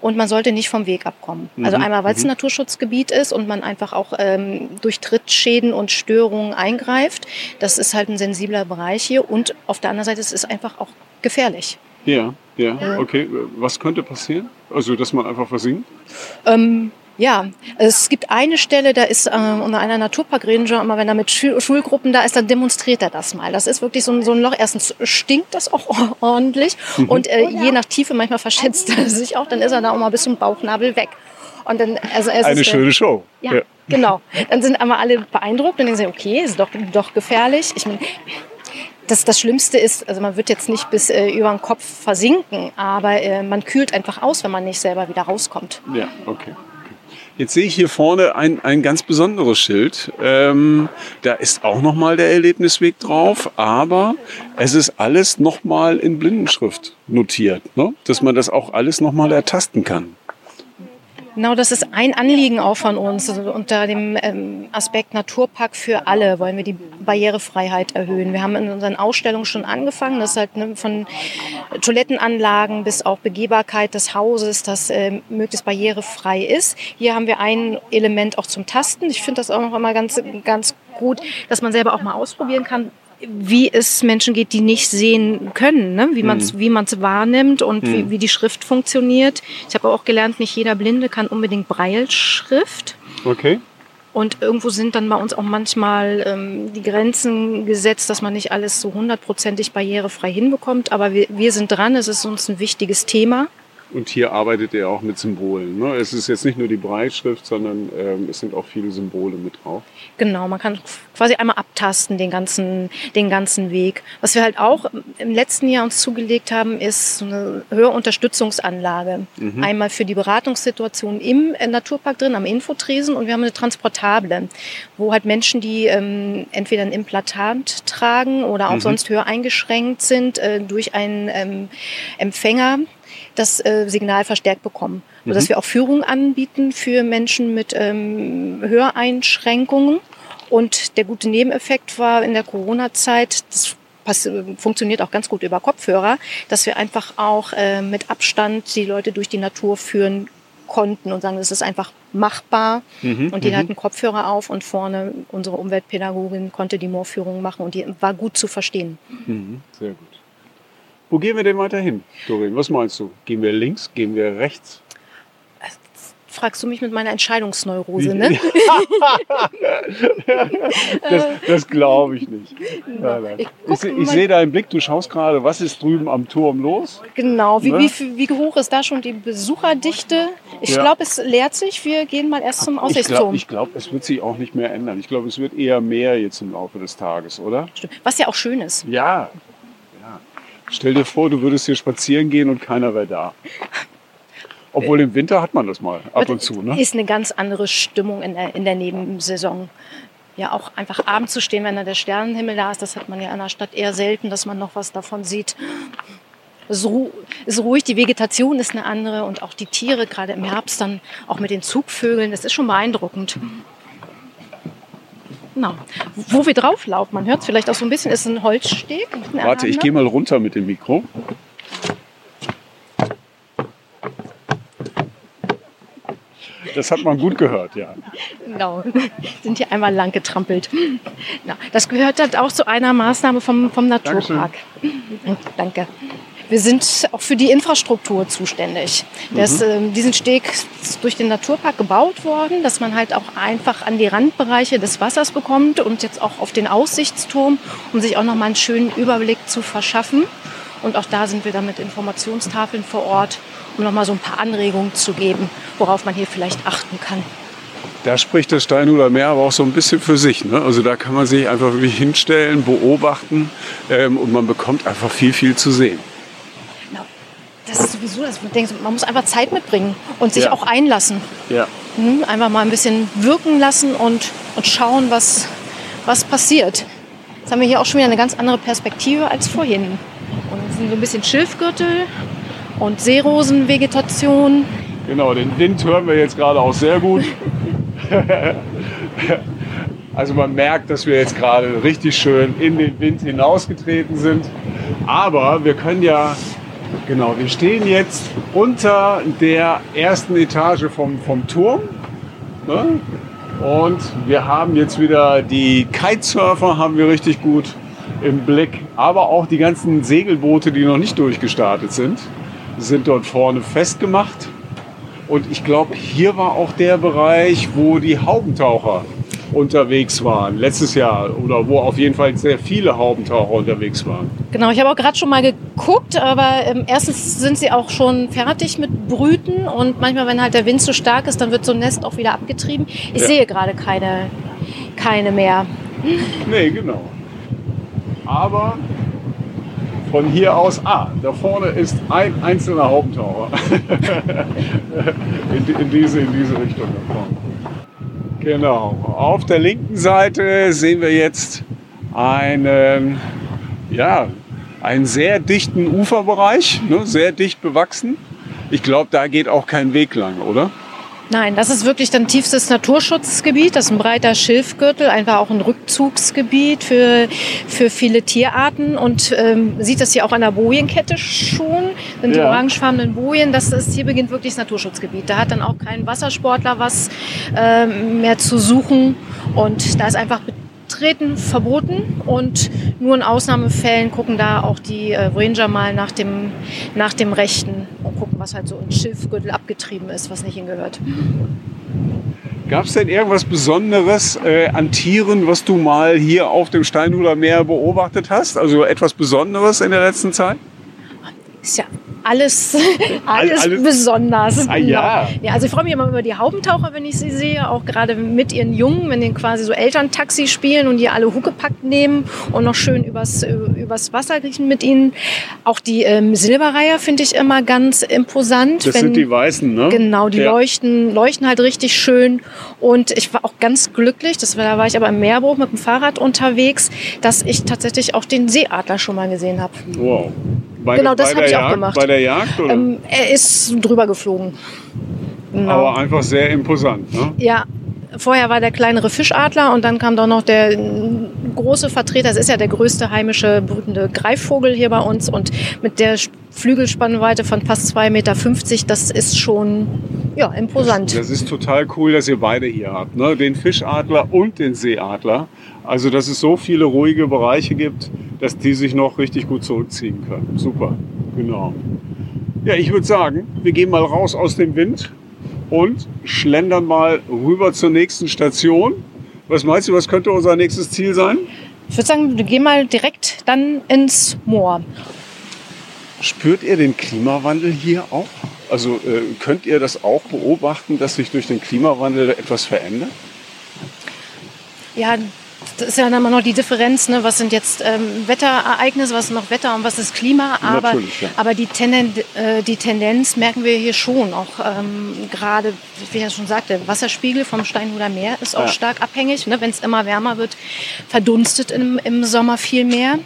und man sollte nicht vom Weg abkommen. Also mhm. einmal, weil es ein mhm. Naturschutzgebiet ist und man einfach auch ähm, durch Trittschäden und Störungen eingreift. Das ist halt ein sensibler Bereich hier und auf der anderen Seite ist es einfach auch gefährlich. Ja, ja, okay. Was könnte passieren? Also, dass man einfach versinkt? Ähm, ja, es gibt eine Stelle, da ist äh, unter einer Naturpark-Ranger, immer wenn er mit Schul Schulgruppen da ist, dann demonstriert er das mal. Das ist wirklich so ein, so ein Loch. Erstens stinkt das auch [LAUGHS] ordentlich mhm. und äh, je nach Tiefe manchmal verschätzt er sich auch, dann ist er da auch mal bis zum Bauchnabel weg. Und dann, also es eine ist, schöne Show. Ja, ja, genau. Dann sind einmal alle beeindruckt und denken sie, okay, ist doch, doch gefährlich. Ich meine, das, das Schlimmste ist, also man wird jetzt nicht bis äh, über den Kopf versinken, aber äh, man kühlt einfach aus, wenn man nicht selber wieder rauskommt. Ja, okay. Jetzt sehe ich hier vorne ein, ein ganz besonderes Schild. Ähm, da ist auch nochmal der Erlebnisweg drauf, aber es ist alles nochmal in Blindenschrift notiert, ne? dass man das auch alles nochmal ertasten kann. Genau, das ist ein Anliegen auch von uns. Also unter dem ähm, Aspekt Naturpark für alle wollen wir die Barrierefreiheit erhöhen. Wir haben in unseren Ausstellungen schon angefangen, das ist halt ne, von Toilettenanlagen bis auch Begehbarkeit des Hauses, das äh, möglichst barrierefrei ist. Hier haben wir ein Element auch zum Tasten. Ich finde das auch noch immer ganz, ganz gut, dass man selber auch mal ausprobieren kann, wie es Menschen geht, die nicht sehen können, ne? wie man es mhm. wie man's wahrnimmt und mhm. wie, wie die Schrift funktioniert. Ich habe auch gelernt, nicht jeder Blinde kann unbedingt Breilschrift. Okay. Und irgendwo sind dann bei uns auch manchmal ähm, die Grenzen gesetzt, dass man nicht alles so hundertprozentig barrierefrei hinbekommt. Aber wir, wir sind dran, es ist uns ein wichtiges Thema. Und hier arbeitet er auch mit Symbolen. Ne? Es ist jetzt nicht nur die Breitschrift, sondern ähm, es sind auch viele Symbole mit drauf. Genau, man kann quasi einmal abtasten den ganzen, den ganzen Weg. Was wir halt auch im letzten Jahr uns zugelegt haben, ist so eine Hörunterstützungsanlage. Mhm. Einmal für die Beratungssituation im Naturpark drin, am Infotresen und wir haben eine transportable, wo halt Menschen, die ähm, entweder ein Implantat tragen oder auch mhm. sonst höreingeschränkt sind, äh, durch einen ähm, Empfänger das äh, Signal verstärkt bekommen. Mhm. Sodass wir auch Führung anbieten für Menschen mit ähm, Höreinschränkungen. Und der gute Nebeneffekt war in der Corona-Zeit, das funktioniert auch ganz gut über Kopfhörer, dass wir einfach auch äh, mit Abstand die Leute durch die Natur führen konnten und sagen, das ist einfach machbar. Mhm, und die mhm. hatten Kopfhörer auf und vorne unsere Umweltpädagogin konnte die Moorführung machen und die war gut zu verstehen. Mhm, sehr gut. Wo gehen wir denn weiter hin, Doreen? Was meinst du? Gehen wir links? Gehen wir rechts? fragst du mich mit meiner Entscheidungsneurose, ne? [LAUGHS] das, das glaube ich nicht. [LAUGHS] Nein, nein. Ich, ich, ich sehe deinen Blick, du schaust gerade, was ist drüben am Turm los? Genau, wie, ne? wie, wie hoch ist da schon die Besucherdichte? Ich ja. glaube, es leert sich. Wir gehen mal erst zum Aussichtsturm. Ich glaube, glaub, es wird sich auch nicht mehr ändern. Ich glaube, es wird eher mehr jetzt im Laufe des Tages, oder? Stimmt. Was ja auch schön ist. Ja, Stell dir vor, du würdest hier spazieren gehen und keiner wäre da. Obwohl im Winter hat man das mal ab und zu. Ne? Ist eine ganz andere Stimmung in der, in der Nebensaison. Ja, auch einfach abends zu stehen, wenn da der Sternenhimmel da ist, das hat man ja in der Stadt eher selten, dass man noch was davon sieht. Es ist ruhig, die Vegetation ist eine andere und auch die Tiere, gerade im Herbst dann auch mit den Zugvögeln, das ist schon beeindruckend. Genau. Wo wir drauflaufen, man hört es vielleicht auch so ein bisschen, ist ein Holzsteg. Warte, ich gehe mal runter mit dem Mikro. Das hat man gut gehört, ja. Genau, sind hier einmal lang getrampelt. Das gehört halt auch zu einer Maßnahme vom, vom Naturpark. Dankeschön. Danke. Wir sind auch für die Infrastruktur zuständig. Mhm. äh, diesen Steg ist durch den Naturpark gebaut worden, dass man halt auch einfach an die Randbereiche des Wassers bekommt und jetzt auch auf den Aussichtsturm, um sich auch noch mal einen schönen Überblick zu verschaffen. Und auch da sind wir dann mit Informationstafeln vor Ort, um noch mal so ein paar Anregungen zu geben, worauf man hier vielleicht achten kann. Da spricht das Steinhuder Meer aber auch so ein bisschen für sich. Ne? Also da kann man sich einfach wirklich hinstellen, beobachten ähm, und man bekommt einfach viel, viel zu sehen das ist sowieso, dass man denkt, man muss einfach Zeit mitbringen und sich ja. auch einlassen. Ja. Mhm, einfach mal ein bisschen wirken lassen und, und schauen, was, was passiert. Jetzt haben wir hier auch schon wieder eine ganz andere Perspektive als vorhin. Und es sind so ein bisschen Schilfgürtel und Seerosenvegetation. Genau, den Wind hören wir jetzt gerade auch sehr gut. [LAUGHS] also man merkt, dass wir jetzt gerade richtig schön in den Wind hinausgetreten sind. Aber wir können ja Genau, wir stehen jetzt unter der ersten Etage vom, vom Turm. Ne? Und wir haben jetzt wieder die Kitesurfer haben wir richtig gut im Blick, aber auch die ganzen Segelboote, die noch nicht durchgestartet sind, sind dort vorne festgemacht. Und ich glaube, hier war auch der Bereich, wo die Haubentaucher unterwegs waren, letztes Jahr oder wo auf jeden Fall sehr viele Haubentaucher unterwegs waren. Genau, ich habe auch gerade schon mal geguckt, aber ähm, erstens sind sie auch schon fertig mit Brüten und manchmal, wenn halt der Wind zu stark ist, dann wird so ein Nest auch wieder abgetrieben. Ich ja. sehe gerade keine, keine mehr. Nee, genau. Aber von hier aus, ah, da vorne ist ein einzelner Haubentaucher. [LAUGHS] in, in, diese, in diese Richtung da vorne. Genau. Auf der linken Seite sehen wir jetzt einen, ja, einen sehr dichten Uferbereich, ne, sehr dicht bewachsen. Ich glaube, da geht auch kein Weg lang, oder? Nein, das ist wirklich dann tiefstes Naturschutzgebiet. Das ist ein breiter Schilfgürtel, einfach auch ein Rückzugsgebiet für, für viele Tierarten. Und ähm, sieht das hier auch an der Bojenkette schon, sind die orangefarbenen Bojen. Das ist, hier beginnt wirklich das Naturschutzgebiet. Da hat dann auch kein Wassersportler was äh, mehr zu suchen. Und da ist einfach Betreten verboten und nur in Ausnahmefällen gucken da auch die äh, Ranger mal nach dem, nach dem Rechten und gucken, was halt so ein Schilfgürtel abgetrieben ist, was nicht hingehört. Gab es denn irgendwas Besonderes äh, an Tieren, was du mal hier auf dem Steinhuder Meer beobachtet hast? Also etwas Besonderes in der letzten Zeit? Ist ja alles, [LAUGHS] alles, alles besonders. Ah, ja. Genau. ja. Also ich freue mich immer über die Haubentaucher, wenn ich sie sehe, auch gerade mit ihren Jungen, wenn die quasi so Elterntaxi spielen und die alle Huckepack nehmen und noch schön übers, übers Wasser kriechen mit ihnen. Auch die ähm, Silberreiher finde ich immer ganz imposant. Das wenn, sind die Weißen, ne? Genau, die ja. leuchten, leuchten halt richtig schön. Und ich war auch ganz glücklich, das war, da war ich aber im Meerbruch mit dem Fahrrad unterwegs, dass ich tatsächlich auch den Seeadler schon mal gesehen habe. Wow. Bei, genau, das habe ich auch gemacht. Bei der Jagd? Oder? Ähm, er ist drüber geflogen. Genau. Aber einfach sehr imposant. Ne? Ja, vorher war der kleinere Fischadler und dann kam doch noch der große Vertreter. Es ist ja der größte heimische brütende Greifvogel hier bei uns und mit der Flügelspannweite von fast 2,50 Meter, das ist schon ja, imposant. Das, das, ist total cool, dass ihr beide hier habt. Ne? Den Fischadler und den Seeadler. Also, dass es so viele ruhige Bereiche gibt, dass die sich noch richtig gut zurückziehen können. Super, genau. Ja, ich würde sagen, wir gehen mal raus aus dem Wind und schlendern mal rüber zur nächsten Station. Was meinst du, was könnte unser nächstes Ziel sein? Ich würde sagen, wir gehen mal direkt dann ins Moor. Spürt ihr den Klimawandel hier auch? Also äh, könnt ihr das auch beobachten, dass sich durch den Klimawandel etwas verändert? Ja, das ist ja dann immer noch die Differenz, ne? was sind jetzt ähm, Wetterereignisse, was ist noch Wetter und was ist Klima. Aber, ja. aber die, Tenden, äh, die Tendenz merken wir hier schon. Auch ähm, gerade, wie ich ja schon sagte, Wasserspiegel vom Steinhuder Meer ist auch ja. stark abhängig. Ne? Wenn es immer wärmer wird, verdunstet im, im Sommer viel mehr.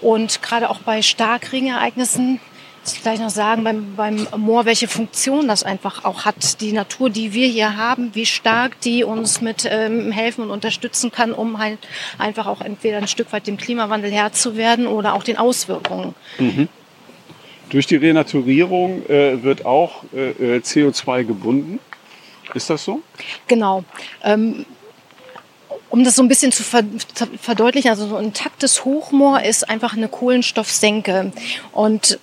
Und gerade auch bei Starkregenereignissen ich gleich noch sagen beim, beim Moor, welche Funktion das einfach auch hat. Die Natur, die wir hier haben, wie stark die uns mit ähm, helfen und unterstützen kann, um halt einfach auch entweder ein Stück weit dem Klimawandel Herr zu werden oder auch den Auswirkungen. Mhm. Durch die Renaturierung äh, wird auch äh, äh CO2 gebunden. Ist das so? Genau. Ähm, um das so ein bisschen zu verdeutlichen, also so ein intaktes Hochmoor ist einfach eine Kohlenstoffsenke. Und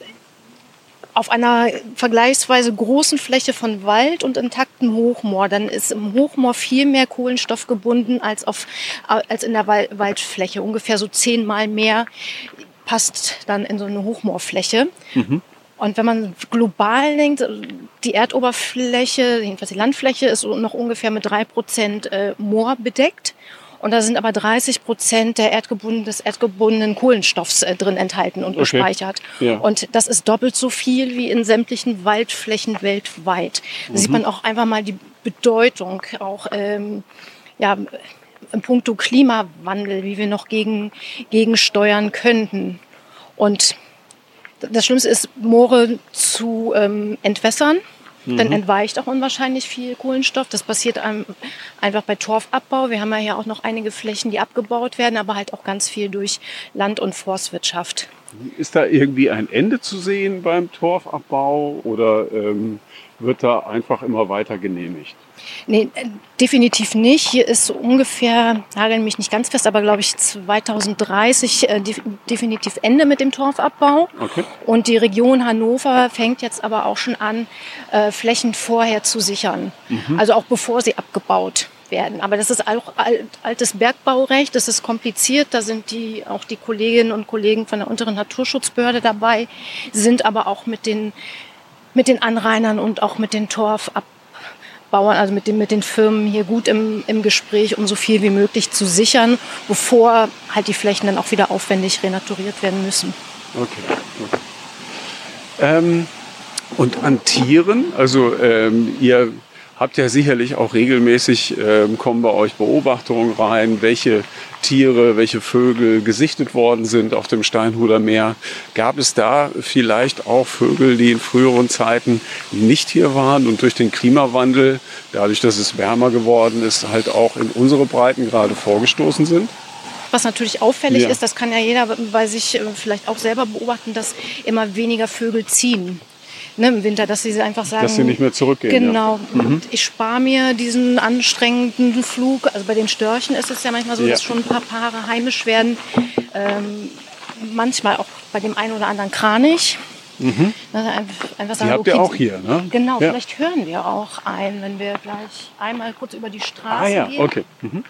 auf einer vergleichsweise großen Fläche von Wald und intakten Hochmoor, dann ist im Hochmoor viel mehr Kohlenstoff gebunden als, auf, als in der Waldfläche. Ungefähr so zehnmal mehr passt dann in so eine Hochmoorfläche. Mhm. Und wenn man global denkt, die Erdoberfläche, jedenfalls die Landfläche, ist noch ungefähr mit drei Prozent äh, Moor bedeckt. Und da sind aber 30 Prozent der erdgebunden, des erdgebundenen Kohlenstoffs äh, drin enthalten und okay. gespeichert. Ja. Und das ist doppelt so viel wie in sämtlichen Waldflächen weltweit. Da mhm. sieht man auch einfach mal die Bedeutung auch ähm, ja, im Punkto Klimawandel, wie wir noch gegen, gegensteuern könnten. Und das Schlimmste ist, Moore zu ähm, entwässern Mhm. Dann entweicht auch unwahrscheinlich viel Kohlenstoff. Das passiert einfach bei Torfabbau. Wir haben ja hier auch noch einige Flächen, die abgebaut werden, aber halt auch ganz viel durch Land- und Forstwirtschaft. Ist da irgendwie ein Ende zu sehen beim Torfabbau oder ähm, wird da einfach immer weiter genehmigt? Nee, äh, definitiv nicht. Hier ist ungefähr, nageln mich nicht ganz fest, aber glaube ich 2030 äh, definitiv Ende mit dem Torfabbau. Okay. Und die Region Hannover fängt jetzt aber auch schon an, äh, Flächen vorher zu sichern. Mhm. Also auch bevor sie abgebaut werden. Aber das ist auch altes Bergbaurecht, das ist kompliziert. Da sind die, auch die Kolleginnen und Kollegen von der unteren Naturschutzbehörde dabei, sind aber auch mit den, mit den Anrainern und auch mit den Torfabbauern Bauern, also mit den, mit den Firmen hier gut im, im Gespräch, um so viel wie möglich zu sichern, bevor halt die Flächen dann auch wieder aufwendig renaturiert werden müssen. Okay. okay. Ähm, und an Tieren, also ähm, ihr habt ja sicherlich auch regelmäßig, äh, kommen bei euch Beobachtungen rein, welche Tiere, welche Vögel gesichtet worden sind auf dem Steinhuder Meer. Gab es da vielleicht auch Vögel, die in früheren Zeiten nicht hier waren und durch den Klimawandel, dadurch, dass es wärmer geworden ist, halt auch in unsere Breiten gerade vorgestoßen sind? Was natürlich auffällig ja. ist, das kann ja jeder bei sich äh, vielleicht auch selber beobachten, dass immer weniger Vögel ziehen ne, im Winter, dass sie einfach sagen, dass sie nicht mehr zurückgehen. Genau. Ja. Mhm. Ich spare mir diesen anstrengenden Flug. Also bei den Störchen ist es ja manchmal so, ja. dass schon ein paar Paare heimisch werden. Ähm, manchmal auch bei dem einen oder anderen Kranich. Mhm. Also einfach sagen, Die habt okay, ihr auch hier, ne? Genau, ja. vielleicht hören wir auch ein, wenn wir gleich einmal kurz über die Straße ah, ja. gehen. Okay. Mhm.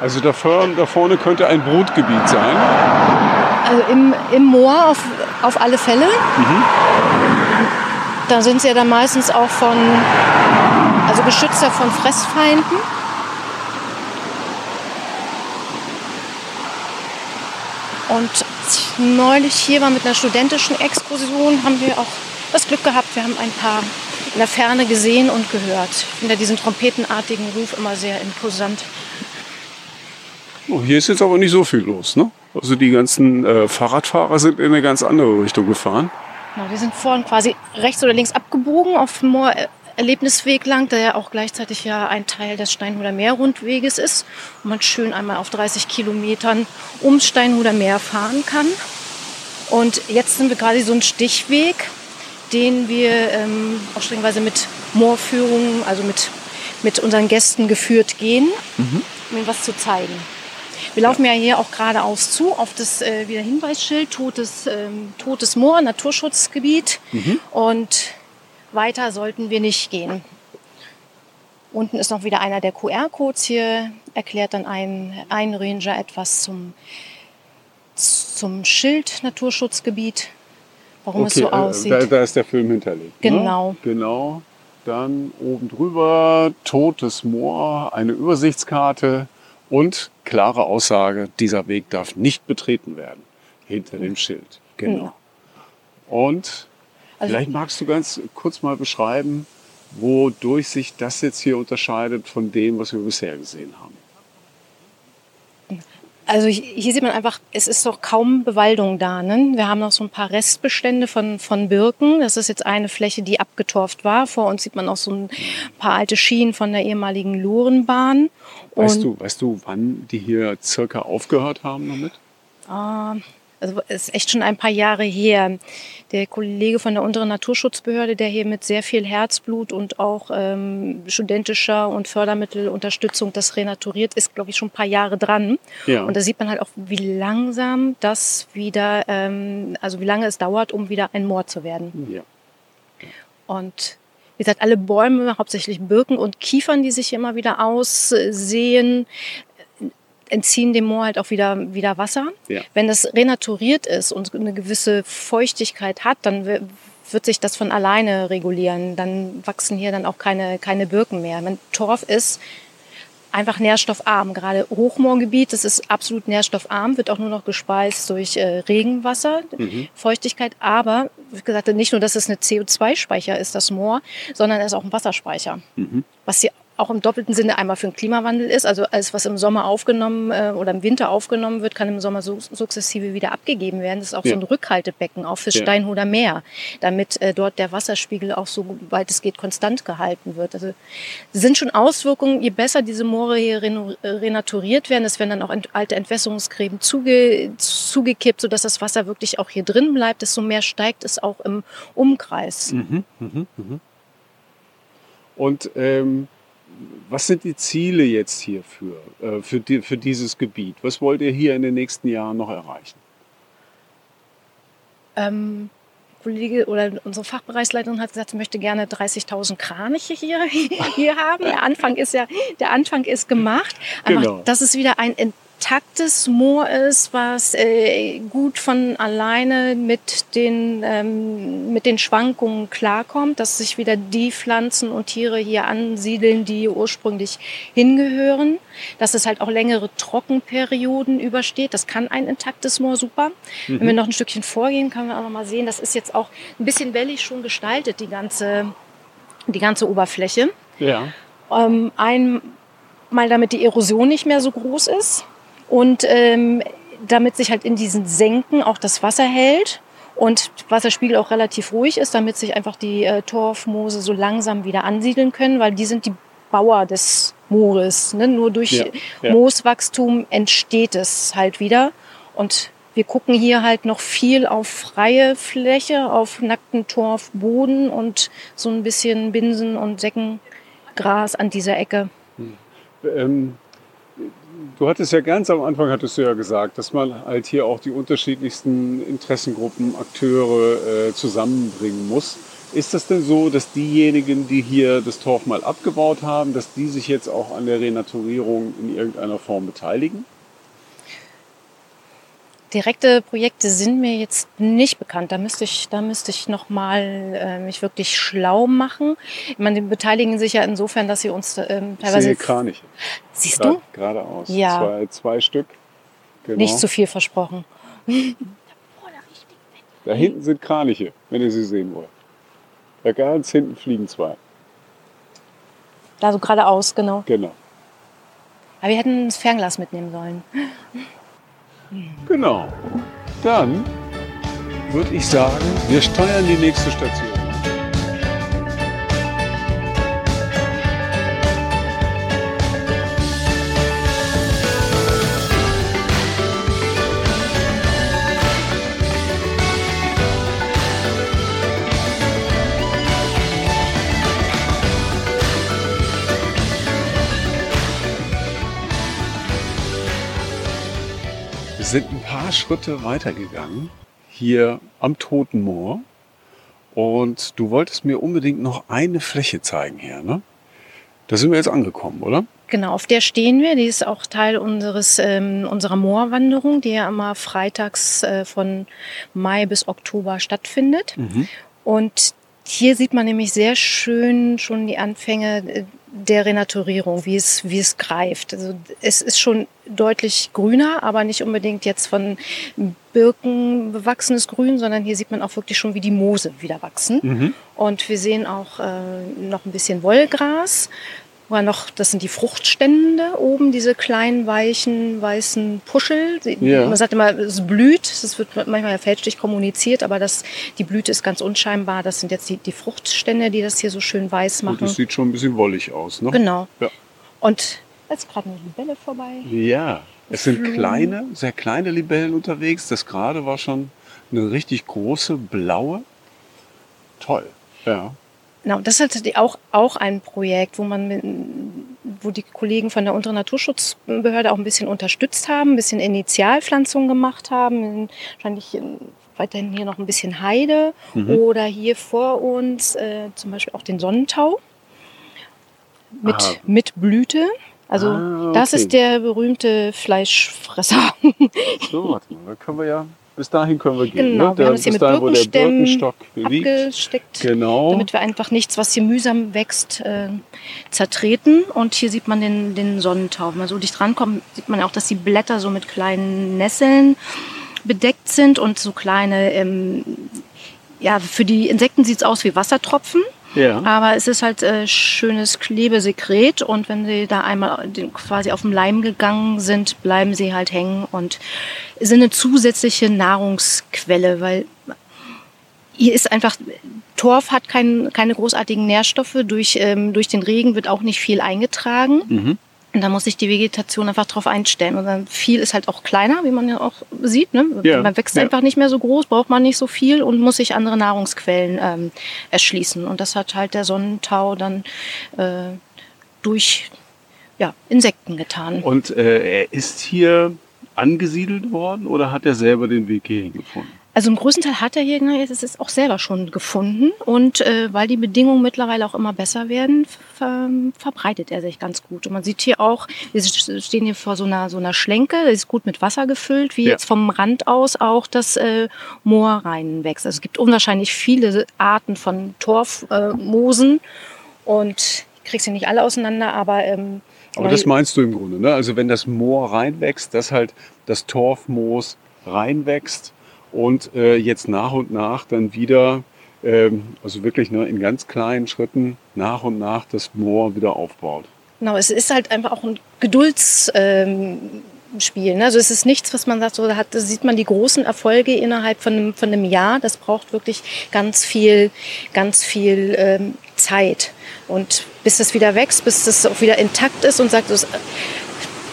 Also da vorne, da vorne könnte ein Brutgebiet sein. Also im, im Moor auf, auf alle Fälle. Mhm. Da sind sie ja dann meistens auch von, also Beschützer von Fressfeinden. Und neulich hier war mit einer studentischen Exkursion, haben wir auch das Glück gehabt, wir haben ein paar in der Ferne gesehen und gehört. Ich finde diesen trompetenartigen Ruf immer sehr imposant. Oh, hier ist jetzt aber nicht so viel los, ne? Also die ganzen äh, Fahrradfahrer sind in eine ganz andere Richtung gefahren. Genau, die sind vorhin quasi rechts oder links abgebogen auf dem Erlebnisweg lang, der ja auch gleichzeitig ja ein Teil des Steinhuder Meerrundweges ist, wo man schön einmal auf 30 Kilometern ums Steinhuder Meer fahren kann. Und jetzt sind wir gerade so einen Stichweg, den wir ähm, auch strengweise mit Moorführungen, also mit, mit unseren Gästen geführt gehen, mhm. um ihnen was zu zeigen. Wir laufen ja hier auch geradeaus zu auf das äh, wieder Hinweisschild, Totes, ähm, Totes Moor, Naturschutzgebiet. Mhm. Und weiter sollten wir nicht gehen. Unten ist noch wieder einer der QR-Codes. Hier erklärt dann ein, ein Ranger etwas zum, zum Schild Naturschutzgebiet, warum okay, es so äh, aussieht. Da, da, ist der Film hinterlegt. Ne? Genau. Ne? Genau. Dann oben drüber Totes Moor, eine Übersichtskarte und klare Aussage, dieser Weg darf nicht betreten werden. Hinter dem Schild. Genau. Und also, vielleicht magst du ganz kurz mal beschreiben, wodurch sich das jetzt hier unterscheidet von dem, was wir bisher gesehen haben. Also hier sieht man einfach, es ist doch kaum Bewaldung da. Ne? Wir haben noch so ein paar Restbestände von, von Birken. Das ist jetzt eine Fläche, die abgetorft war. Vor uns sieht man auch so ein paar alte Schienen von der ehemaligen Lurenbahn. Weißt du, weißt du, wann die hier circa aufgehört haben damit? Äh, also es ist echt schon ein paar Jahre her. Der Kollege von der unteren Naturschutzbehörde, der hier mit sehr viel Herzblut und auch ähm, studentischer und Fördermittelunterstützung das renaturiert, ist, glaube ich, schon ein paar Jahre dran. Ja. Und da sieht man halt auch, wie langsam das wieder, ähm, also wie lange es dauert, um wieder ein Moor zu werden. Ja. Und wie gesagt, alle Bäume, hauptsächlich Birken und Kiefern, die sich immer wieder aussehen, entziehen dem Moor halt auch wieder, wieder Wasser. Ja. Wenn das renaturiert ist und eine gewisse Feuchtigkeit hat, dann wird sich das von alleine regulieren. Dann wachsen hier dann auch keine, keine Birken mehr. Wenn Torf ist, einfach nährstoffarm. Gerade Hochmoorgebiet, das ist absolut nährstoffarm, wird auch nur noch gespeist durch äh, Regenwasser, mhm. Feuchtigkeit. Aber, wie gesagt, nicht nur, dass es eine CO2-Speicher ist, das Moor, sondern es ist auch ein Wasserspeicher. Mhm. Was hier auch im doppelten Sinne einmal für den Klimawandel ist. Also alles, was im Sommer aufgenommen äh, oder im Winter aufgenommen wird, kann im Sommer su sukzessive wieder abgegeben werden. Das ist auch ja. so ein Rückhaltebecken, auch fürs ja. Steinhuder Meer, damit äh, dort der Wasserspiegel auch so weit es geht konstant gehalten wird. Also sind schon Auswirkungen, je besser diese Moore hier renaturiert werden, es werden dann auch ent alte Entwässerungsgräben zuge zugekippt, sodass das Wasser wirklich auch hier drin bleibt, desto mehr steigt es auch im Umkreis. Mhm, mh, mh. Und ähm was sind die Ziele jetzt hierfür, äh, für, die, für dieses Gebiet? Was wollt ihr hier in den nächsten Jahren noch erreichen? Ähm, Kollege oder unsere Fachbereichsleiterin hat gesagt, sie möchte gerne 30.000 Kraniche hier, [LAUGHS] hier haben. Der Anfang ist ja, der Anfang ist gemacht. Einfach, genau. dass es wieder ein intaktes Moor ist, was äh, gut von alleine mit den, ähm, mit den Schwankungen klarkommt, dass sich wieder die Pflanzen und Tiere hier ansiedeln, die ursprünglich hingehören, dass es halt auch längere Trockenperioden übersteht. Das kann ein intaktes Moor super. Mhm. Wenn wir noch ein Stückchen vorgehen, können wir auch noch mal sehen, das ist jetzt auch ein bisschen wellig schon gestaltet, die ganze, die ganze Oberfläche. Ja. Ähm, ein mal damit die Erosion nicht mehr so groß ist und ähm, damit sich halt in diesen Senken auch das Wasser hält und Wasserspiegel auch relativ ruhig ist, damit sich einfach die äh, Torfmoose so langsam wieder ansiedeln können, weil die sind die Bauer des Moores. Ne? Nur durch ja, ja. Mooswachstum entsteht es halt wieder. Und wir gucken hier halt noch viel auf freie Fläche, auf nackten Torfboden und so ein bisschen Binsen und Seckengras an dieser Ecke. Hm. Ähm, du hattest ja ganz am Anfang, hattest du ja gesagt, dass man halt hier auch die unterschiedlichsten Interessengruppen, Akteure äh, zusammenbringen muss. Ist das denn so, dass diejenigen, die hier das Torf mal abgebaut haben, dass die sich jetzt auch an der Renaturierung in irgendeiner Form beteiligen? Direkte Projekte sind mir jetzt nicht bekannt. Da müsste ich, da müsste ich noch mal äh, mich wirklich schlau machen. Ich meine, die beteiligen sich ja insofern, dass sie uns ähm, teilweise. Ich sehe Kraniche. Siehst Grad, du? Geradeaus. Ja. Zwei, zwei Stück. Genau. Nicht zu viel versprochen. Da hinten sind Kraniche, wenn ihr sie sehen wollt. Da ganz hinten fliegen zwei. Da so geradeaus, genau. Genau. Aber wir hätten das Fernglas mitnehmen sollen. Genau. Dann würde ich sagen, wir steuern die nächste Station. Paar Schritte weitergegangen, hier am Toten Moor. Und du wolltest mir unbedingt noch eine Fläche zeigen hier, ne? Da sind wir jetzt angekommen, oder? Genau, auf der stehen wir. Die ist auch Teil unseres, ähm, unserer Moorwanderung, die ja immer freitags äh, von Mai bis Oktober stattfindet. Mhm. Und hier sieht man nämlich sehr schön schon die Anfänge äh, der Renaturierung, wie es, wie es greift. Also es ist schon deutlich grüner, aber nicht unbedingt jetzt von Birken bewachsenes Grün, sondern hier sieht man auch wirklich schon, wie die Moose wieder wachsen. Mhm. Und wir sehen auch äh, noch ein bisschen Wollgras, war noch, das sind die Fruchtstände oben, diese kleinen, weichen, weißen Puschel. Ja. Man sagt immer, es blüht. Das wird manchmal fälschlich kommuniziert, aber das, die Blüte ist ganz unscheinbar. Das sind jetzt die, die Fruchtstände, die das hier so schön weiß machen. Und das sieht schon ein bisschen wollig aus, ne? Genau. Ja. Und jetzt gerade eine Libelle vorbei. Ja, es sind kleine, sehr kleine Libellen unterwegs. Das gerade war schon eine richtig große blaue. Toll, ja. Genau, das ist halt auch, auch ein Projekt, wo man mit, wo die Kollegen von der Unteren Naturschutzbehörde auch ein bisschen unterstützt haben, ein bisschen Initialpflanzung gemacht haben, wahrscheinlich weiterhin hier noch ein bisschen Heide mhm. oder hier vor uns äh, zum Beispiel auch den Sonnentau mit, mit Blüte. Also ah, okay. das ist der berühmte Fleischfresser. so, warte mal, da können wir ja bis dahin können wir gehen. Genau, ne? wir haben es hier mit dahin, Birkenstock abgesteckt, genau. damit wir einfach nichts, was hier mühsam wächst, äh, zertreten. Und hier sieht man den, den Sonnentau. Wenn man so dicht rankommt, sieht man auch, dass die Blätter so mit kleinen Nesseln bedeckt sind und so kleine, ähm, ja, für die Insekten sieht es aus wie Wassertropfen. Ja. Aber es ist halt äh, schönes Klebesekret und wenn sie da einmal quasi auf dem Leim gegangen sind, bleiben sie halt hängen und sind eine zusätzliche Nahrungsquelle, weil hier ist einfach, Torf hat kein, keine großartigen Nährstoffe, durch, ähm, durch den Regen wird auch nicht viel eingetragen. Mhm. Und da muss sich die Vegetation einfach drauf einstellen. Und dann viel ist halt auch kleiner, wie man ja auch sieht. Ne? Ja. Man wächst ja. einfach nicht mehr so groß, braucht man nicht so viel und muss sich andere Nahrungsquellen ähm, erschließen. Und das hat halt der Sonnentau dann äh, durch ja, Insekten getan. Und äh, er ist hier angesiedelt worden oder hat er selber den Weg hierhin gefunden? Also im größten Teil hat der Jäger es ist auch selber schon gefunden und äh, weil die Bedingungen mittlerweile auch immer besser werden, ver verbreitet er sich ganz gut. Und man sieht hier auch, wir stehen hier vor so einer so einer Schlenke, die ist gut mit Wasser gefüllt, wie ja. jetzt vom Rand aus auch das äh, Moor reinwächst. Also es gibt unwahrscheinlich viele Arten von Torfmoosen äh, und ich kriege sie nicht alle auseinander, aber ähm, aber das meinst du im Grunde, ne? Also wenn das Moor reinwächst, dass halt das Torfmoos reinwächst und äh, jetzt nach und nach dann wieder, ähm, also wirklich ne, in ganz kleinen Schritten nach und nach das Moor wieder aufbaut. Genau, es ist halt einfach auch ein Geduldsspiel. Ähm, ne? Also es ist nichts, was man sagt, so hat, sieht man die großen Erfolge innerhalb von einem, von einem Jahr. Das braucht wirklich ganz viel, ganz viel ähm, Zeit. Und bis das wieder wächst, bis das auch wieder intakt ist und sagt,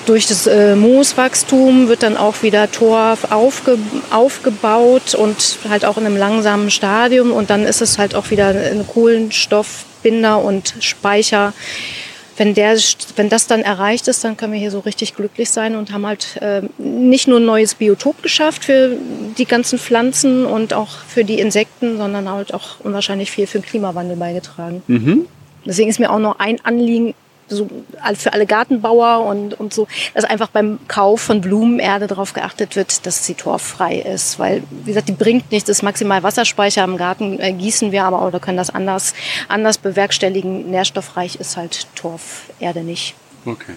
durch das äh, Mooswachstum wird dann auch wieder Torf aufge, aufgebaut und halt auch in einem langsamen Stadium. Und dann ist es halt auch wieder ein Kohlenstoffbinder und Speicher. Wenn, der, wenn das dann erreicht ist, dann können wir hier so richtig glücklich sein und haben halt äh, nicht nur ein neues Biotop geschafft für die ganzen Pflanzen und auch für die Insekten, sondern halt auch unwahrscheinlich viel für den Klimawandel beigetragen. Mhm. Deswegen ist mir auch noch ein Anliegen, so für alle Gartenbauer und, und so, dass einfach beim Kauf von Blumenerde darauf geachtet wird, dass sie torffrei ist. Weil, wie gesagt, die bringt nichts, das ist maximal Wasserspeicher im Garten, äh, gießen wir aber oder können das anders, anders bewerkstelligen. Nährstoffreich ist halt Torferde nicht. Okay.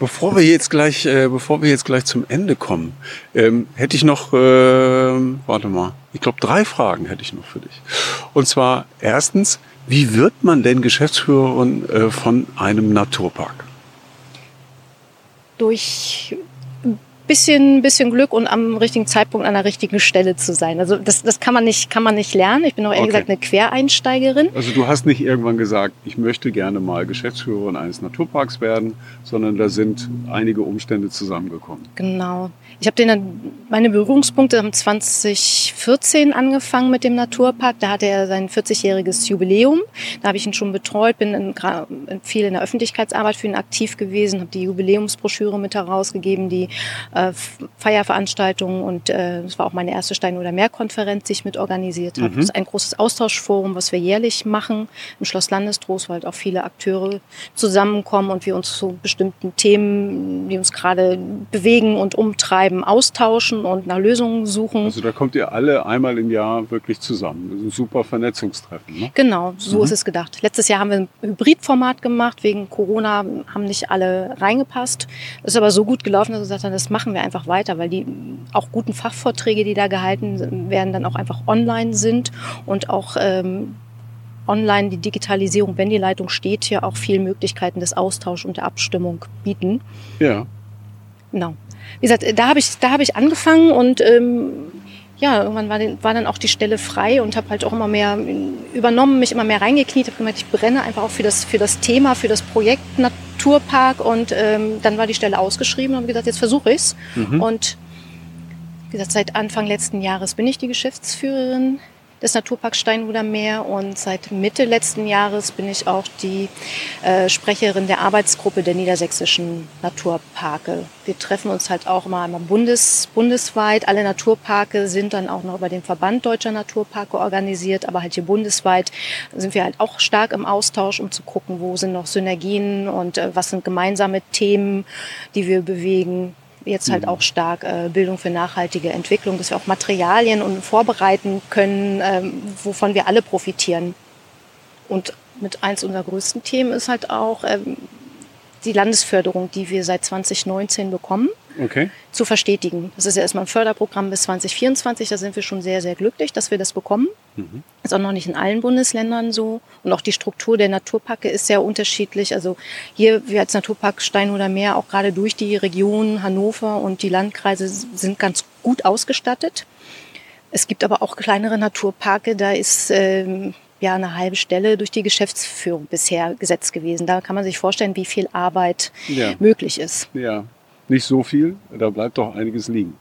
Bevor wir jetzt gleich, äh, bevor wir jetzt gleich zum Ende kommen, ähm, hätte ich noch, äh, warte mal, ich glaube drei Fragen hätte ich noch für dich. Und zwar erstens, wie wird man denn Geschäftsführerin äh, von einem Naturpark? Durch bisschen, bisschen Glück und am richtigen Zeitpunkt an der richtigen Stelle zu sein. Also das, das kann man nicht, kann man nicht lernen. Ich bin auch ehrlich okay. gesagt eine Quereinsteigerin. Also du hast nicht irgendwann gesagt, ich möchte gerne mal Geschäftsführerin eines Naturparks werden, sondern da sind einige Umstände zusammengekommen. Genau. Ich habe den, meine Berührungspunkte haben 2014 angefangen mit dem Naturpark. Da hatte er sein 40-jähriges Jubiläum. Da habe ich ihn schon betreut, bin in, viel in der Öffentlichkeitsarbeit für ihn aktiv gewesen, habe die Jubiläumsbroschüre mit herausgegeben, die äh, Feierveranstaltungen und äh, es war auch meine erste Stein- oder Meerkonferenz, die ich mit organisiert habe. Mhm. Das ist ein großes Austauschforum, was wir jährlich machen im Schloss Landestrost, weil halt auch viele Akteure zusammenkommen und wir uns zu bestimmten Themen, die uns gerade bewegen und umtreiben, austauschen und nach Lösungen suchen. Also da kommt ihr alle einmal im Jahr wirklich zusammen. Das ist ein super Vernetzungstreffen. Ne? Genau, so mhm. ist es gedacht. Letztes Jahr haben wir ein Hybridformat gemacht. Wegen Corona haben nicht alle reingepasst. Das ist aber so gut gelaufen, dass wir gesagt haben, das machen wir einfach weiter, weil die auch guten Fachvorträge, die da gehalten werden, dann auch einfach online sind und auch ähm, online die Digitalisierung, wenn die Leitung steht, hier auch viele Möglichkeiten des Austauschs und der Abstimmung bieten. Ja. Genau. Wie gesagt, da habe ich, da habe ich angefangen und ähm, ja, irgendwann war, den, war dann auch die Stelle frei und habe halt auch immer mehr übernommen, mich immer mehr reingekniet, habe gemerkt, ich brenne einfach auch für das, für das Thema, für das Projekt Naturpark und ähm, dann war die Stelle ausgeschrieben und habe gesagt, jetzt versuche ich es. Mhm. Und wie gesagt, seit Anfang letzten Jahres bin ich die Geschäftsführerin des Naturparks Steinhuder Meer und seit Mitte letzten Jahres bin ich auch die äh, Sprecherin der Arbeitsgruppe der niedersächsischen Naturparke. Wir treffen uns halt auch einmal bundes, bundesweit. Alle Naturparke sind dann auch noch über den Verband Deutscher Naturparke organisiert, aber halt hier bundesweit sind wir halt auch stark im Austausch, um zu gucken, wo sind noch Synergien und äh, was sind gemeinsame Themen, die wir bewegen jetzt halt mhm. auch stark äh, Bildung für nachhaltige Entwicklung, dass wir auch Materialien und vorbereiten können, ähm, wovon wir alle profitieren. Und mit eins unserer größten Themen ist halt auch ähm, die Landesförderung, die wir seit 2019 bekommen okay. zu verstetigen. Das ist ja erstmal ein Förderprogramm bis 2024. Da sind wir schon sehr, sehr glücklich, dass wir das bekommen. Mhm. Ist auch noch nicht in allen Bundesländern so. Und auch die Struktur der Naturparke ist sehr unterschiedlich. Also hier, wir als Naturpark Stein oder Meer, auch gerade durch die Region Hannover und die Landkreise sind ganz gut ausgestattet. Es gibt aber auch kleinere Naturparke, da ist ähm, ja eine halbe Stelle durch die Geschäftsführung bisher gesetzt gewesen. Da kann man sich vorstellen, wie viel Arbeit ja. möglich ist. Ja, nicht so viel, da bleibt doch einiges liegen.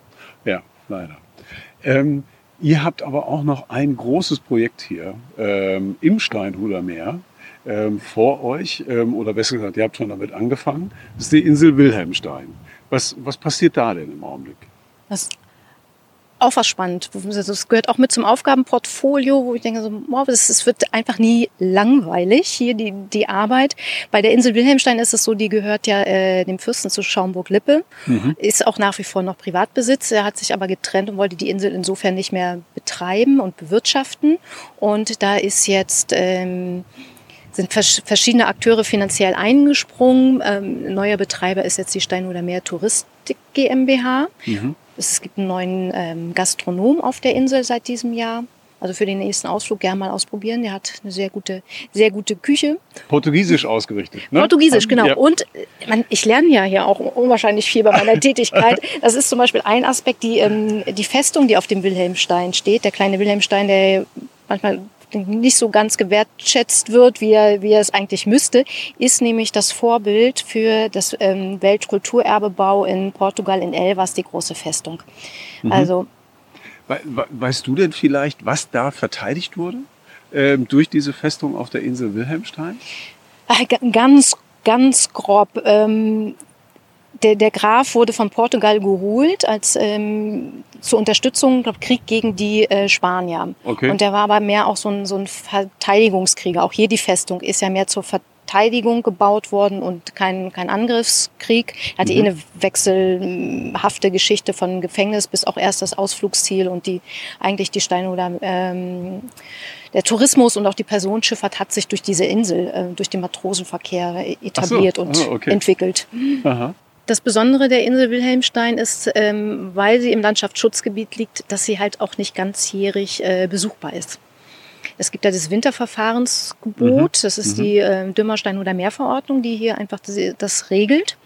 Ja, leider. Ähm, ihr habt aber auch noch ein großes Projekt hier ähm, im Steinhuder Meer ähm, vor euch, ähm, oder besser gesagt, ihr habt schon damit angefangen. Das ist die Insel Wilhelmstein. Was, was passiert da denn im Augenblick? Das auch was spannend. Das gehört auch mit zum Aufgabenportfolio, wo ich denke, so, wow, es wird einfach nie langweilig hier die, die Arbeit. Bei der Insel Wilhelmstein ist es so, die gehört ja äh, dem Fürsten zu Schaumburg-Lippe, mhm. ist auch nach wie vor noch Privatbesitz. Er hat sich aber getrennt und wollte die Insel insofern nicht mehr betreiben und bewirtschaften. Und da ist jetzt ähm, sind verschiedene Akteure finanziell eingesprungen. Ähm, neuer Betreiber ist jetzt die Steinhuder Meer Touristik GmbH. Mhm. Es gibt einen neuen ähm, Gastronom auf der Insel seit diesem Jahr. Also für den nächsten Ausflug gerne mal ausprobieren. Der hat eine sehr gute, sehr gute Küche. Portugiesisch ausgerichtet. Ne? Portugiesisch, genau. Ja. Und äh, man, ich lerne ja hier auch unwahrscheinlich viel bei meiner [LAUGHS] Tätigkeit. Das ist zum Beispiel ein Aspekt, die, ähm, die Festung, die auf dem Wilhelmstein steht. Der kleine Wilhelmstein, der manchmal nicht so ganz gewertschätzt wird, wie er, wie er es eigentlich müsste, ist nämlich das Vorbild für das ähm, Weltkulturerbebau in Portugal in Elvas, die große Festung. Mhm. Also Weißt du denn vielleicht, was da verteidigt wurde ähm, durch diese Festung auf der Insel Wilhelmstein? Äh, ganz, ganz grob. Ähm, der, der Graf wurde von Portugal geholt als ähm, zur Unterstützung, glaube Krieg gegen die äh, Spanier. Okay. Und der war aber mehr auch so ein, so ein Verteidigungskrieger. Auch hier die Festung ist ja mehr zur Verteidigung gebaut worden und kein, kein Angriffskrieg. Er hatte mhm. eh eine wechselhafte Geschichte von Gefängnis bis auch erst das Ausflugsziel und die eigentlich die Steine oder ähm, der Tourismus und auch die Personenschifffahrt hat sich durch diese Insel, äh, durch den Matrosenverkehr etabliert so. und oh, okay. entwickelt. Aha. Das Besondere der Insel Wilhelmstein ist, ähm, weil sie im Landschaftsschutzgebiet liegt, dass sie halt auch nicht ganzjährig äh, besuchbar ist. Es gibt ja das Winterverfahrensgebot, mhm. das ist mhm. die äh, Dümmerstein- oder Meerverordnung, die hier einfach das, das, regelt.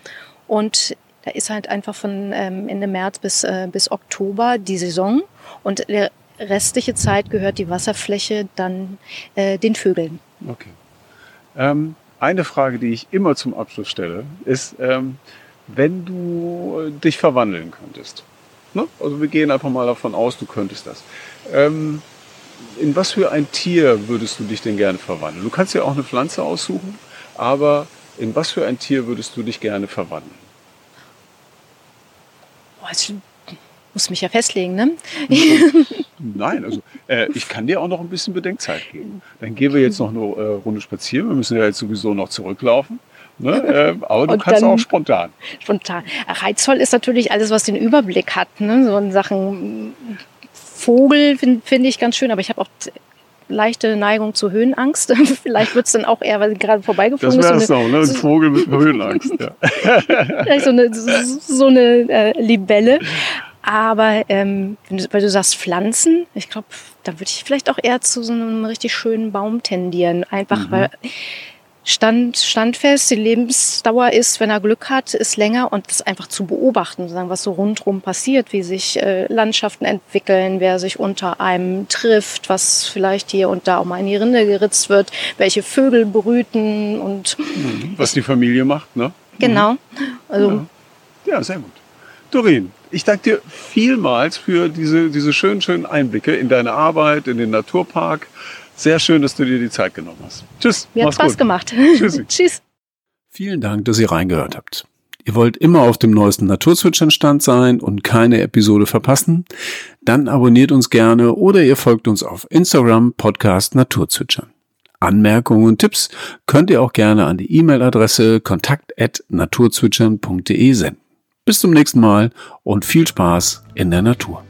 Und da ist halt einfach von ähm, Ende März bis, äh, bis Oktober die Saison und der restliche Zeit gehört die Wasserfläche dann äh, den Vögeln. Okay. Ähm, eine Frage, die ich immer zum Abschluss stelle, ist, ähm, wenn du äh, dich verwandeln könntest. Ne? Also wir gehen einfach mal davon aus, du könntest das. Ähm, in was für ein Tier würdest du dich denn gerne verwandeln? Du kannst ja auch eine Pflanze aussuchen, aber in was für ein Tier würdest du dich gerne verwandeln? Oh, ich muss mich ja festlegen, ne? [LAUGHS] Nein, also äh, ich kann dir auch noch ein bisschen Bedenkzeit geben. Dann gehen wir jetzt noch eine äh, Runde spazieren. Wir müssen ja jetzt sowieso noch zurücklaufen. Ne? Äh, aber du und kannst auch spontan. Spontan. Reizvoll ist natürlich alles, was den Überblick hat. Ne? So in Sachen Vogel finde find ich ganz schön, aber ich habe auch leichte Neigung zur Höhenangst. [LAUGHS] Vielleicht wird es dann auch eher, weil sie gerade vorbeigeflogen ist. Das wäre so, ne? Ein Vogel mit Höhenangst, ja. [LAUGHS] Vielleicht so eine, so eine äh, Libelle. Aber ähm, weil du sagst Pflanzen, ich glaube, da würde ich vielleicht auch eher zu so einem richtig schönen Baum tendieren. Einfach mhm. weil stand, standfest. Die Lebensdauer ist, wenn er Glück hat, ist länger und das einfach zu beobachten, sagen, was so rundherum passiert, wie sich äh, Landschaften entwickeln, wer sich unter einem trifft, was vielleicht hier und da auch mal in die Rinde geritzt wird, welche Vögel brüten und mhm. was die Familie macht, ne? Genau. Mhm. Also ja. ja, sehr gut. Dorin, ich danke dir vielmals für diese, diese schönen, schönen Einblicke in deine Arbeit, in den Naturpark. Sehr schön, dass du dir die Zeit genommen hast. Tschüss. Mir hat Spaß gut. gemacht. [LAUGHS] [LAUGHS] Tschüss. Vielen Dank, dass ihr reingehört habt. Ihr wollt immer auf dem neuesten Naturzwitschern-Stand sein und keine Episode verpassen? Dann abonniert uns gerne oder ihr folgt uns auf Instagram Podcast Naturzwitschern. Anmerkungen und Tipps könnt ihr auch gerne an die E-Mail-Adresse kontakt@naturzwitschern.de senden. Bis zum nächsten Mal und viel Spaß in der Natur.